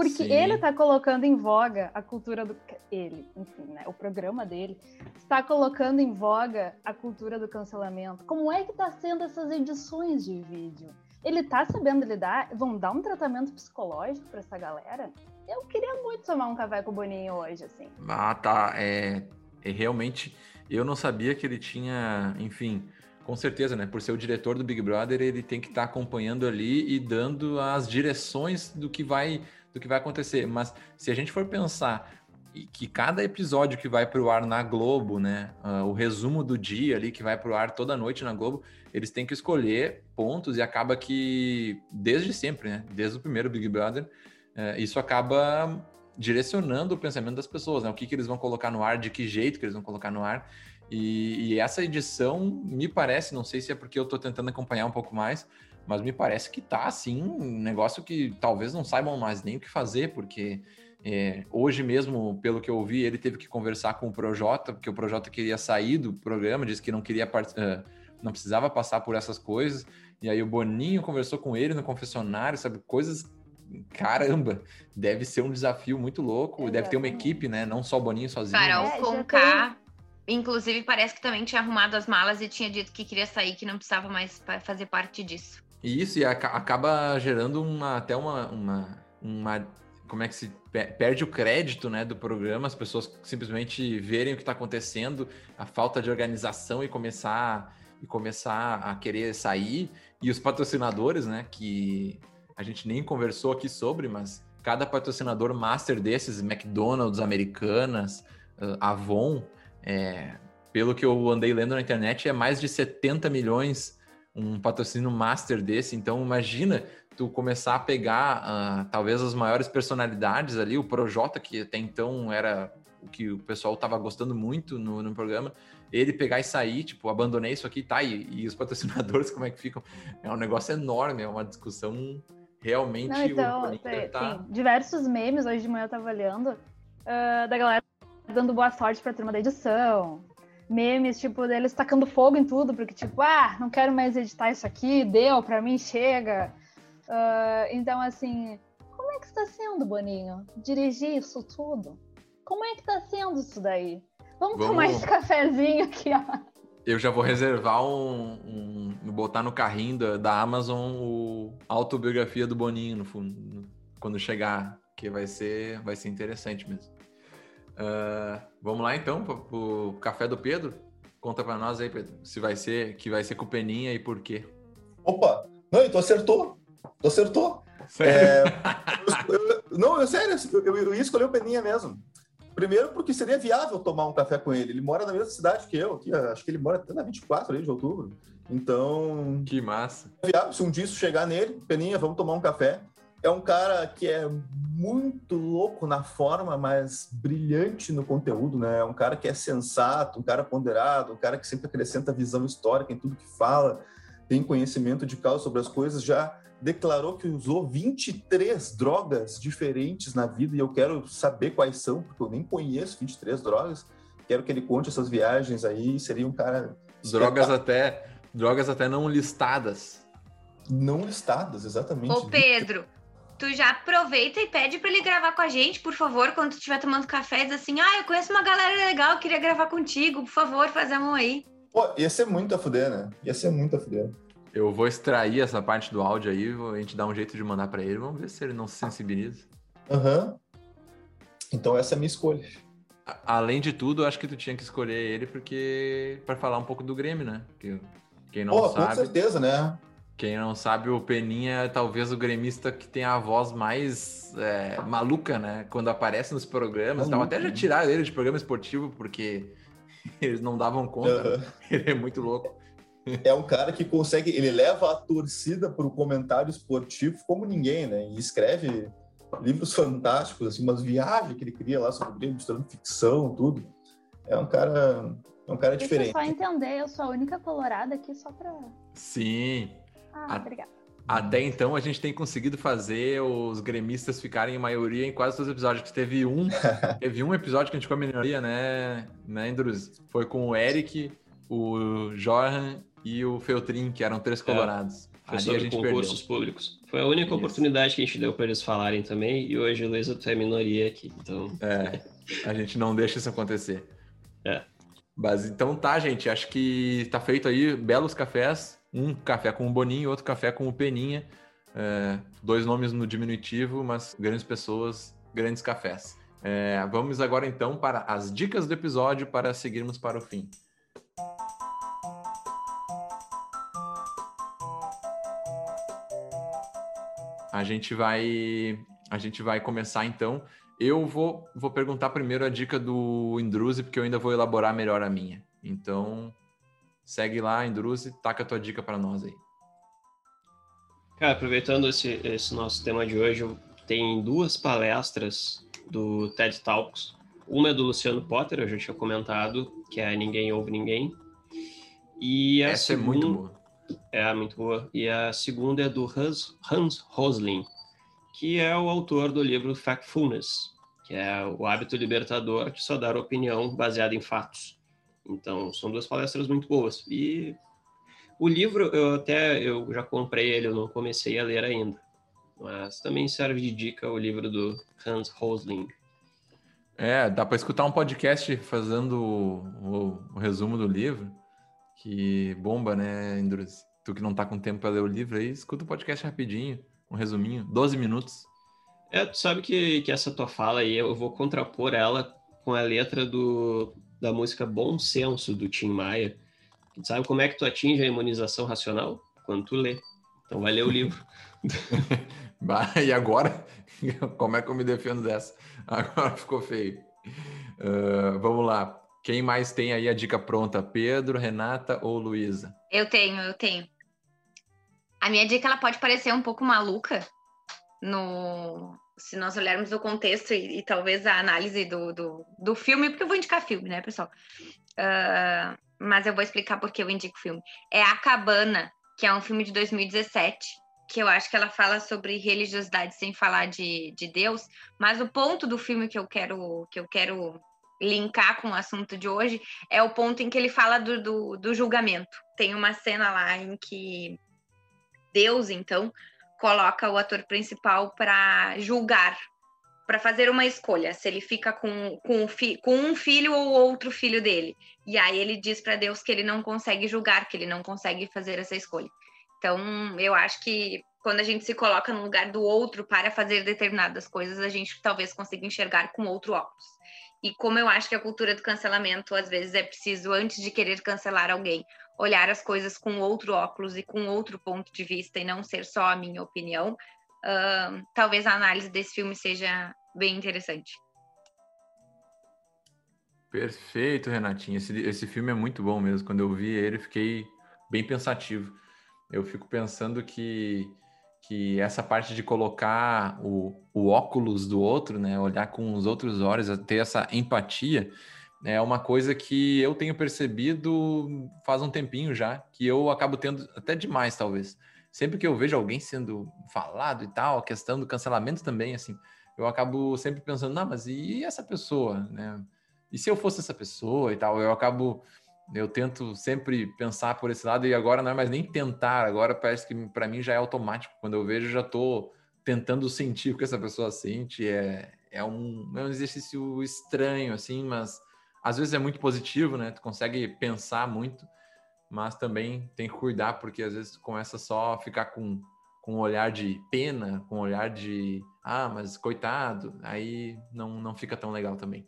Porque Sim. ele está colocando em voga a cultura do. Ele, enfim, né? O programa dele está colocando em voga a cultura do cancelamento. Como é que está sendo essas edições de vídeo? Ele está sabendo lidar? Vão dar um tratamento psicológico para essa galera? Eu queria muito tomar um café com o Boninho hoje, assim. Ah, tá. É, é realmente eu não sabia que ele tinha, enfim, com certeza, né? Por ser o diretor do Big Brother, ele tem que estar tá acompanhando ali e dando as direções do que vai do que vai acontecer. Mas se a gente for pensar que cada episódio que vai para o ar na Globo, né, uh, o resumo do dia ali que vai para o ar toda noite na Globo, eles têm que escolher pontos e acaba que desde sempre, né, desde o primeiro Big Brother, uh, isso acaba direcionando o pensamento das pessoas, né? O que, que eles vão colocar no ar, de que jeito que eles vão colocar no ar. E, e essa edição, me parece, não sei se é porque eu estou tentando acompanhar um pouco mais, mas me parece que tá, assim, um negócio que talvez não saibam mais nem o que fazer, porque é, hoje mesmo, pelo que eu ouvi, ele teve que conversar com o Projota, porque o Projota queria sair do programa, disse que não queria uh, não precisava passar por essas coisas. E aí o Boninho conversou com ele no confessionário, sabe? Coisas caramba, deve ser um desafio muito louco. Exatamente. Deve ter uma equipe, né? Não só o Boninho sozinho. Carol é, com K, inclusive, parece que também tinha arrumado as malas e tinha dito que queria sair, que não precisava mais fazer parte disso. Isso, e acaba gerando uma, até uma, uma, uma. Como é que se perde o crédito né, do programa, as pessoas simplesmente verem o que está acontecendo, a falta de organização e começar e começar a querer sair. E os patrocinadores, né, que a gente nem conversou aqui sobre, mas cada patrocinador master desses, McDonald's, Americanas, uh, Avon, é, pelo que eu andei lendo na internet, é mais de 70 milhões um patrocínio master desse. Então, imagina tu começar a pegar uh, talvez as maiores personalidades ali, o Projota, que até então era o que o pessoal estava gostando muito no, no, programa, ele pegar e sair, tipo, abandonei isso aqui, tá, e, e, os patrocinadores como é que ficam? É um negócio enorme, é uma discussão realmente... Não, então, tem, tá... tem, diversos memes, hoje de manhã eu tava olhando, uh, da galera dando boa sorte pra turma da edição, memes, tipo, deles tacando fogo em tudo, porque, tipo, ah, não quero mais editar isso aqui, deu, pra mim, chega. Uh, então, assim, como é que está sendo, Boninho? Dirigir isso tudo? Como é que está sendo isso daí? Vamos, Vamos... tomar esse cafezinho aqui, ó. Eu já vou reservar um, um botar no carrinho da, da Amazon o a autobiografia do Boninho no fundo, quando chegar, que vai ser, vai ser interessante mesmo. Uh, vamos lá então para o café do Pedro. Conta para nós aí, Pedro, se vai ser que vai ser com peninha e por quê. Opa, não, tu acertou. Tu acertou. É, eu, eu, não, eu sério, eu, eu ia escolher o Peninha mesmo. Primeiro porque seria viável tomar um café com ele. Ele mora na mesma cidade que eu, aqui, acho que ele mora até na 24 ali, de outubro. Então. Que massa. É viável, se um dia isso chegar nele, Peninha, vamos tomar um café. É um cara que é muito louco na forma, mas brilhante no conteúdo, né? É um cara que é sensato, um cara ponderado, um cara que sempre acrescenta visão histórica em tudo que fala, tem conhecimento de causa sobre as coisas, já declarou que usou 23 drogas diferentes na vida e eu quero saber quais são, porque eu nem conheço 23 drogas. Quero que ele conte essas viagens aí, seria um cara drogas até drogas até não listadas. Não listadas, exatamente. Ô Pedro, tu já aproveita e pede para ele gravar com a gente, por favor, quando tu estiver tomando café, diz assim: "Ah, eu conheço uma galera legal, queria gravar contigo, por favor, faz a mão aí". Pô, ia ser muito a fuder, né? Ia ser muito a fuder. Eu vou extrair essa parte do áudio aí, a gente dá um jeito de mandar para ele, vamos ver se ele não se sensibiliza. Aham. Uhum. Então essa é a minha escolha. Além de tudo, eu acho que tu tinha que escolher ele porque para falar um pouco do Grêmio, né? Porque quem não Pô, sabe. Com certeza, né? Quem não sabe, o Peninha é talvez o gremista que tem a voz mais é, maluca, né? Quando aparece nos programas. Então, até já tiraram ele de programa esportivo porque eles não davam conta. Uhum. Ele é muito louco. é um cara que consegue, ele leva a torcida para o comentário esportivo como ninguém, né? E escreve livros fantásticos, assim, umas viagens que ele cria lá sobre o Grêmio, misturando ficção, tudo. É um cara, é um cara Deixa diferente. Deixa eu só entender, eu sou a única colorada aqui só para Sim. Ah, a... obrigada. Até então a gente tem conseguido fazer os gremistas ficarem em maioria em quase todos os episódios. Teve um, teve um episódio que a gente ficou a minoria, né, né, Andrus? Foi com o Eric, o Johan e o Feltrin, que eram três é, colorados. É, foi sobre a gente concursos perdeu. públicos. Foi a única Isso. oportunidade que a gente deu para eles falarem também, e hoje, Luísa, tu é minoria aqui, então... É, a gente não deixa isso acontecer. É. Mas então tá, gente, acho que tá feito aí belos cafés, um café com o Boninho, outro café com o Peninha, é, dois nomes no diminutivo, mas grandes pessoas, grandes cafés. É, vamos agora então para as dicas do episódio para seguirmos para o fim. A gente vai a gente vai começar então. Eu vou, vou perguntar primeiro a dica do Indruze, porque eu ainda vou elaborar melhor a minha. Então, segue lá, Indruze, taca a tua dica para nós aí. Cara, aproveitando esse, esse nosso tema de hoje, tem duas palestras do TED Talks. Uma é do Luciano Potter, eu já tinha comentado, que é Ninguém Ouve Ninguém. E Essa segunda... é muito boa. É, muito boa. E a segunda é do Hans, Hans Rosling, que é o autor do livro Factfulness, que é o hábito libertador de só dar opinião baseada em fatos. Então, são duas palestras muito boas. E o livro, eu até eu já comprei ele, eu não comecei a ler ainda. Mas também serve de dica o livro do Hans Rosling. É, dá para escutar um podcast fazendo o, o, o resumo do livro. Que bomba, né, Indrus? Tu que não tá com tempo para ler o livro aí, escuta o podcast rapidinho, um resuminho, 12 minutos. É, tu sabe que, que essa tua fala aí, eu vou contrapor ela com a letra do, da música Bom Senso, do Tim Maia. Tu sabe como é que tu atinge a imunização racional? Quando tu lê. Então vai ler o livro. e agora? Como é que eu me defendo dessa? Agora ficou feio. Uh, vamos lá. Quem mais tem aí a dica pronta? Pedro, Renata ou Luísa? Eu tenho, eu tenho. A minha dica ela pode parecer um pouco maluca no se nós olharmos o contexto e, e talvez a análise do, do, do, filme, porque eu vou indicar filme, né, pessoal? Uh, mas eu vou explicar por que eu indico filme. É A Cabana, que é um filme de 2017, que eu acho que ela fala sobre religiosidade sem falar de, de Deus, mas o ponto do filme que eu quero que eu quero linkar com o assunto de hoje é o ponto em que ele fala do, do, do julgamento. Tem uma cena lá em que Deus, então, coloca o ator principal para julgar, para fazer uma escolha, se ele fica com, com, com, um filho ou outro filho dele. E aí ele diz para Deus que ele não consegue julgar, que ele não consegue fazer essa escolha. Então, eu acho que quando a gente se coloca no lugar do outro para fazer determinadas coisas, a gente talvez consiga enxergar com outro óculos. E como eu acho que a cultura do cancelamento, às vezes, é preciso, antes de querer cancelar alguém, olhar as coisas com outro óculos e com outro ponto de vista e não ser só a minha opinião, uh, talvez a análise desse filme seja bem interessante. Perfeito, Renatinha. Esse, esse filme é muito bom mesmo. Quando eu vi ele, fiquei bem pensativo eu fico pensando que, que essa parte de colocar o, o óculos do outro, né, olhar com os outros olhos, ter essa empatia, é uma coisa que eu tenho percebido faz um tempinho já, que eu acabo tendo até demais, talvez. Sempre que eu vejo alguém sendo falado e tal, a questão do cancelamento também, assim, eu acabo sempre pensando, não, mas e essa pessoa, né? E se eu fosse essa pessoa e tal? Eu acabo eu tento sempre pensar por esse lado e agora não é mais nem tentar, agora parece que para mim já é automático. Quando eu vejo, já estou tentando sentir o que essa pessoa sente. É, é, um, é um exercício estranho, assim, mas às vezes é muito positivo, né? Tu consegue pensar muito, mas também tem que cuidar, porque às vezes começa só a ficar com, com um olhar de pena, com um olhar de ah, mas coitado, aí não, não fica tão legal também.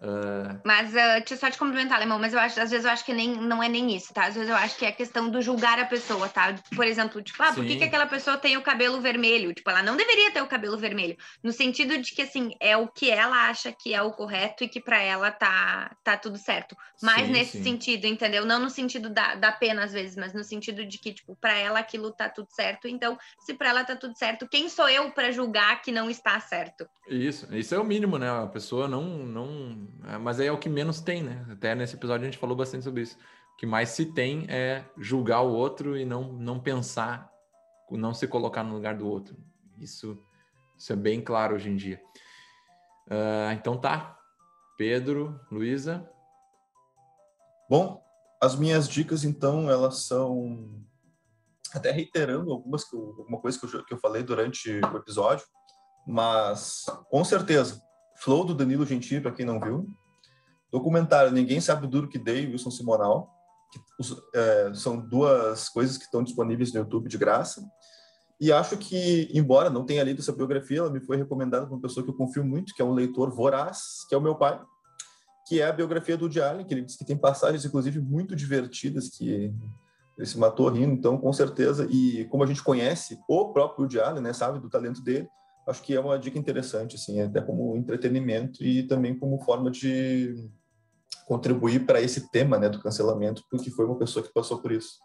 Uh... Mas uh, deixa eu só te complementar, Alemão, mas eu acho, às vezes eu acho que nem, não é nem isso, tá? Às vezes eu acho que é a questão do julgar a pessoa, tá? Por exemplo, tipo, ah, por que, que aquela pessoa tem o cabelo vermelho? Tipo, ela não deveria ter o cabelo vermelho. No sentido de que, assim, é o que ela acha que é o correto e que para ela tá, tá tudo certo. Mas sim, nesse sim. sentido, entendeu? Não no sentido da, da pena, às vezes, mas no sentido de que, tipo, pra ela aquilo tá tudo certo. Então, se pra ela tá tudo certo, quem sou eu para julgar que não está certo? Isso, isso é o mínimo, né? A pessoa não, não mas aí é o que menos tem, né? Até nesse episódio a gente falou bastante sobre isso. O que mais se tem é julgar o outro e não, não pensar, não se colocar no lugar do outro. Isso, isso é bem claro hoje em dia. Uh, então tá. Pedro, Luísa. Bom, as minhas dicas, então, elas são até reiterando algumas que eu, alguma coisa que eu, que eu falei durante o episódio, mas com certeza Flow do Danilo Gentili, para quem não viu. Documentário Ninguém Sabe o Duro Que Dei, Wilson Simonal. Que, é, são duas coisas que estão disponíveis no YouTube de graça. E acho que, embora não tenha lido essa biografia, ela me foi recomendada por uma pessoa que eu confio muito, que é um leitor voraz, que é o meu pai, que é a biografia do Woody que ele diz que tem passagens, inclusive, muito divertidas, que ele se matou rindo, então, com certeza. E como a gente conhece o próprio Woody né, sabe do talento dele, acho que é uma dica interessante, assim, até como entretenimento e também como forma de contribuir para esse tema, né, do cancelamento, porque foi uma pessoa que passou por isso.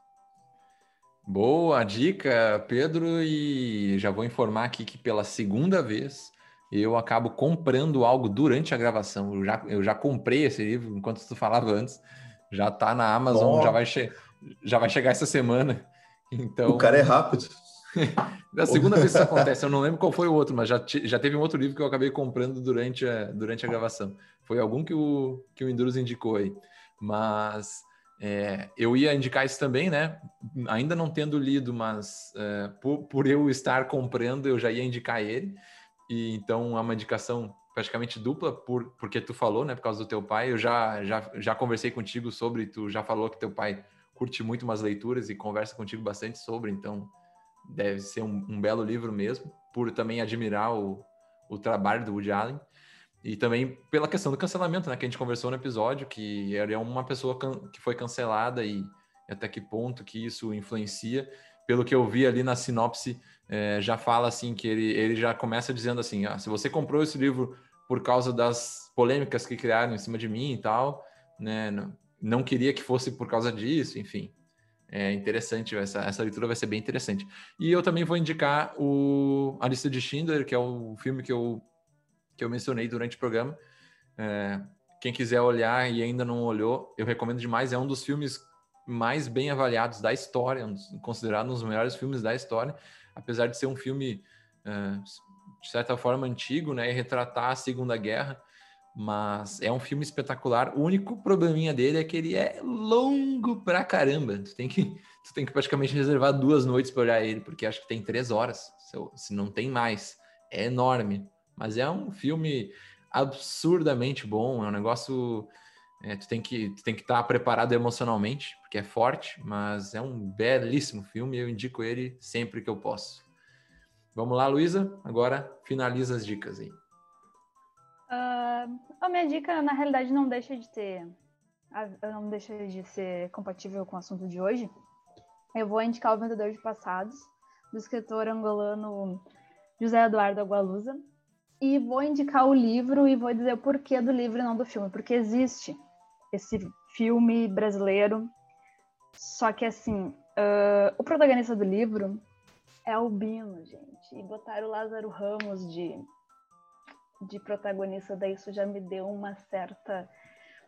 Boa dica, Pedro, e já vou informar aqui que pela segunda vez eu acabo comprando algo durante a gravação. Eu já, eu já comprei esse livro, enquanto tu falava antes, já está na Amazon, já vai, já vai chegar essa semana. Então, o cara é rápido. da segunda vez que isso acontece, eu não lembro qual foi o outro, mas já, já teve um outro livro que eu acabei comprando durante a, durante a gravação. Foi algum que o, que o Indurus indicou aí. Mas é, eu ia indicar isso também, né? Ainda não tendo lido, mas é, por, por eu estar comprando, eu já ia indicar ele. E então é uma indicação praticamente dupla, por, porque tu falou, né? Por causa do teu pai. Eu já, já, já conversei contigo sobre, tu já falou que teu pai curte muito umas leituras e conversa contigo bastante sobre, então deve ser um, um, belo livro mesmo, por também admirar o, o trabalho do Woody Allen. E também pela questão do cancelamento, né? Que a gente conversou no episódio, que é uma pessoa que foi cancelada e até que ponto que isso influencia. Pelo que eu vi ali na sinopse, é, já fala assim que ele, ele já começa dizendo assim: ah, se você comprou esse livro por causa das polêmicas que criaram em cima de mim e tal, né? Não, não queria que fosse por causa disso, enfim. É interessante, essa, essa leitura vai ser bem interessante. E eu também vou indicar o A Lista de Schindler, que é o filme que eu, que eu mencionei durante o programa. É, quem quiser olhar e ainda não olhou, eu recomendo demais. É um dos filmes mais bem avaliados da história, considerado um dos melhores filmes da história, apesar de ser um filme uh, de certa forma antigo, né, e retratar a Segunda Guerra, mas é um filme espetacular. O único probleminha dele é que ele é longo pra caramba. Tu tem que, tu tem que praticamente reservar duas noites para olhar ele, porque acho que tem três horas, se não tem mais. É enorme, mas é um filme absurdamente bom. É um negócio é, tu tem que tu tem que estar tá preparado emocionalmente, porque é forte, mas é um belíssimo filme eu indico ele sempre que eu posso. Vamos lá, Luísa? Agora finaliza as dicas aí. Uh, a minha dica, na realidade, não deixa de ter. Não deixa de ser compatível com o assunto de hoje. Eu vou indicar O Vendedor de Passados, do escritor angolano José Eduardo Agualusa. E vou indicar o livro e vou dizer o porquê do livro e não do filme. Porque existe esse filme brasileiro. Só que, assim, uh, o protagonista do livro é albino, gente. E botaram o Lázaro Ramos de, de protagonista, daí isso já me deu uma certa.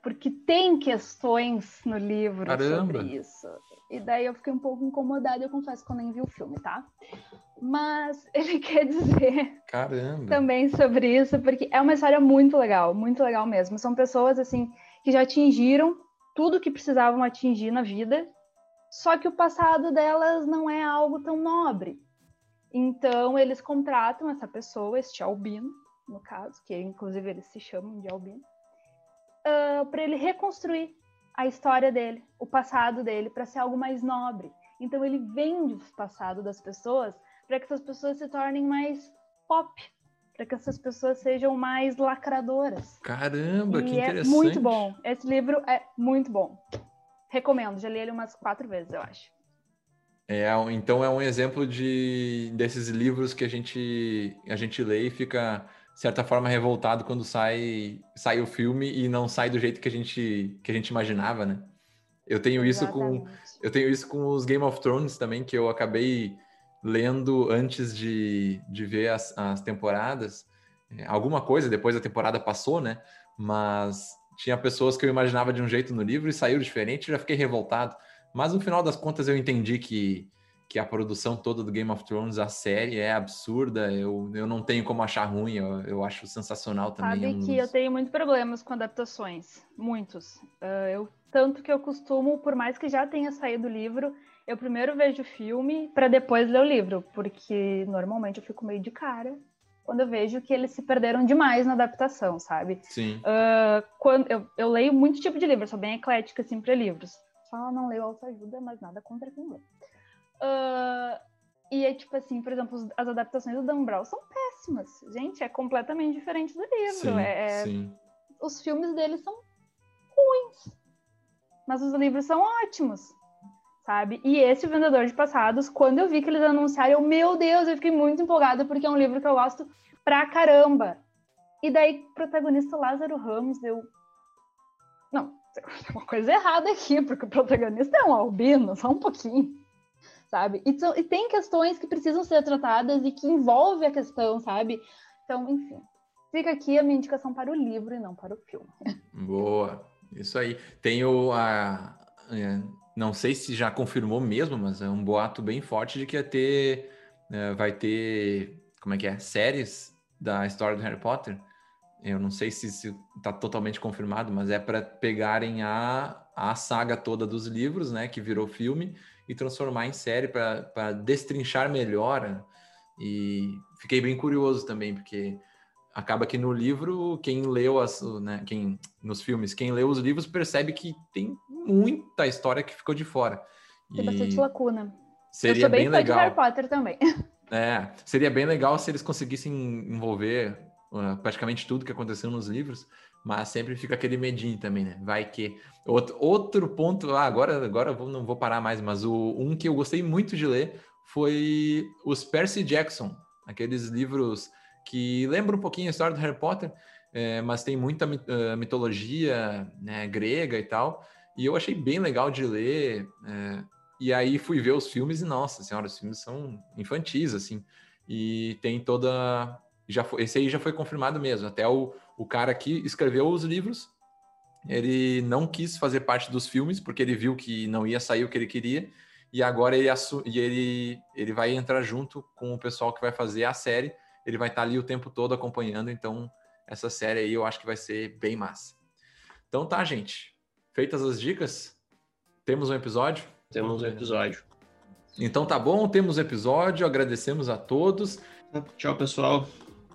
Porque tem questões no livro Caramba. sobre isso. E daí eu fiquei um pouco incomodada, eu confesso que eu nem vi o filme, tá? Mas ele quer dizer Caramba. também sobre isso, porque é uma história muito legal, muito legal mesmo. São pessoas assim que já atingiram tudo que precisavam atingir na vida, só que o passado delas não é algo tão nobre. Então eles contratam essa pessoa, este albino, no caso, que inclusive eles se chamam de albino, uh, para ele reconstruir a história dele, o passado dele, para ser algo mais nobre. Então ele vende o passado das pessoas para que essas pessoas se tornem mais pop, para que essas pessoas sejam mais lacradoras. Caramba, e que é interessante. muito bom. Esse livro é muito bom. Recomendo, já li ele umas quatro vezes, eu acho. É, então é um exemplo de desses livros que a gente a gente lê e fica de certa forma revoltado quando sai sai o filme e não sai do jeito que a gente que a gente imaginava, né? Eu tenho Exatamente. isso com eu tenho isso com os Game of Thrones também que eu acabei lendo antes de, de ver as, as temporadas. É, alguma coisa depois da temporada passou, né? Mas tinha pessoas que eu imaginava de um jeito no livro e saiu diferente, já fiquei revoltado. Mas no final das contas eu entendi que, que a produção toda do Game of Thrones, a série, é absurda. Eu, eu não tenho como achar ruim, eu, eu acho sensacional também. Sabe que eu tenho muitos problemas com adaptações, muitos. Uh, eu tanto que eu costumo, por mais que já tenha saído o livro, eu primeiro vejo o filme para depois ler o livro, porque normalmente eu fico meio de cara quando eu vejo que eles se perderam demais na adaptação, sabe? Sim. Uh, quando eu, eu leio muito tipo de livro, sou bem eclética assim para livros. Só não leio autoajuda, mas nada contra quem lê. Uh, e é tipo assim, por exemplo, as adaptações do Dan Brown são péssimas. Gente, é completamente diferente do livro. Sim, é, é, sim. Os filmes deles são ruins, mas os livros são ótimos, sabe? E esse Vendedor de Passados, quando eu vi que eles anunciaram, eu, meu Deus, eu fiquei muito empolgada, porque é um livro que eu gosto pra caramba. E daí, protagonista Lázaro Ramos, eu. Não, tem uma coisa errada aqui, porque o protagonista é um albino, só um pouquinho, sabe? E, e tem questões que precisam ser tratadas e que envolve a questão, sabe? Então, enfim. Fica aqui a minha indicação para o livro e não para o filme. Boa, isso aí. Tem o. A, é, não sei se já confirmou mesmo, mas é um boato bem forte de que ia ter. É, vai ter. Como é que é? Séries da história do Harry Potter. Eu não sei se está totalmente confirmado, mas é para pegarem a, a saga toda dos livros, né, que virou filme, e transformar em série para destrinchar melhor. E fiquei bem curioso também, porque acaba que no livro, quem leu as, né, quem nos filmes, quem leu os livros percebe que tem muita história que ficou de fora. Tem e bastante lacuna. Seria Eu sou bem, bem legal. de Harry Potter também. É, seria bem legal se eles conseguissem envolver uh, praticamente tudo que aconteceu nos livros, mas sempre fica aquele medinho também, né? Vai que. Outro, outro ponto, ah, agora, agora vou, não vou parar mais, mas o, um que eu gostei muito de ler foi os Percy Jackson, aqueles livros que lembram um pouquinho a história do Harry Potter, é, mas tem muita uh, mitologia né, grega e tal. E eu achei bem legal de ler. É, E aí fui ver os filmes e, nossa senhora, os filmes são infantis, assim. E tem toda. Já foi, esse aí já foi confirmado mesmo. Até o, o cara que escreveu os livros, ele não quis fazer parte dos filmes, porque ele viu que não ia sair o que ele queria. E agora ele, e ele, ele vai entrar junto com o pessoal que vai fazer a série. Ele vai estar ali o tempo todo acompanhando. Então, essa série aí eu acho que vai ser bem massa. Então tá, gente. Feitas as dicas, temos um episódio? Temos um episódio. Então tá bom, temos episódio, agradecemos a todos. Tchau, pessoal.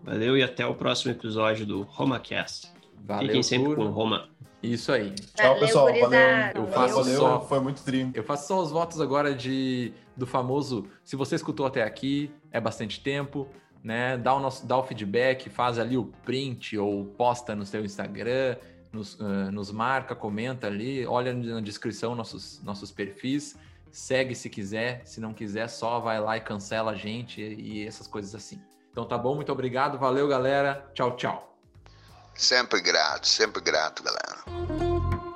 Valeu e até o próximo episódio do RomaCast. Valeu, Fiquem sempre turma. com Roma. Isso aí. Tchau, Valeu, pessoal. Valeu. Eu faço Valeu, só- foi muito tri. Eu faço só os votos agora de do famoso. Se você escutou até aqui, é bastante tempo, né? Dá o, nosso, dá o feedback, faz ali o print ou posta no seu Instagram, nos, ah, nos marca, comenta ali, olha na descrição nossos, nossos perfis, segue se quiser, se não quiser, só vai lá e cancela a gente e essas coisas assim. Então tá bom, muito obrigado, valeu galera, tchau, tchau. Sempre grato, sempre grato, galera.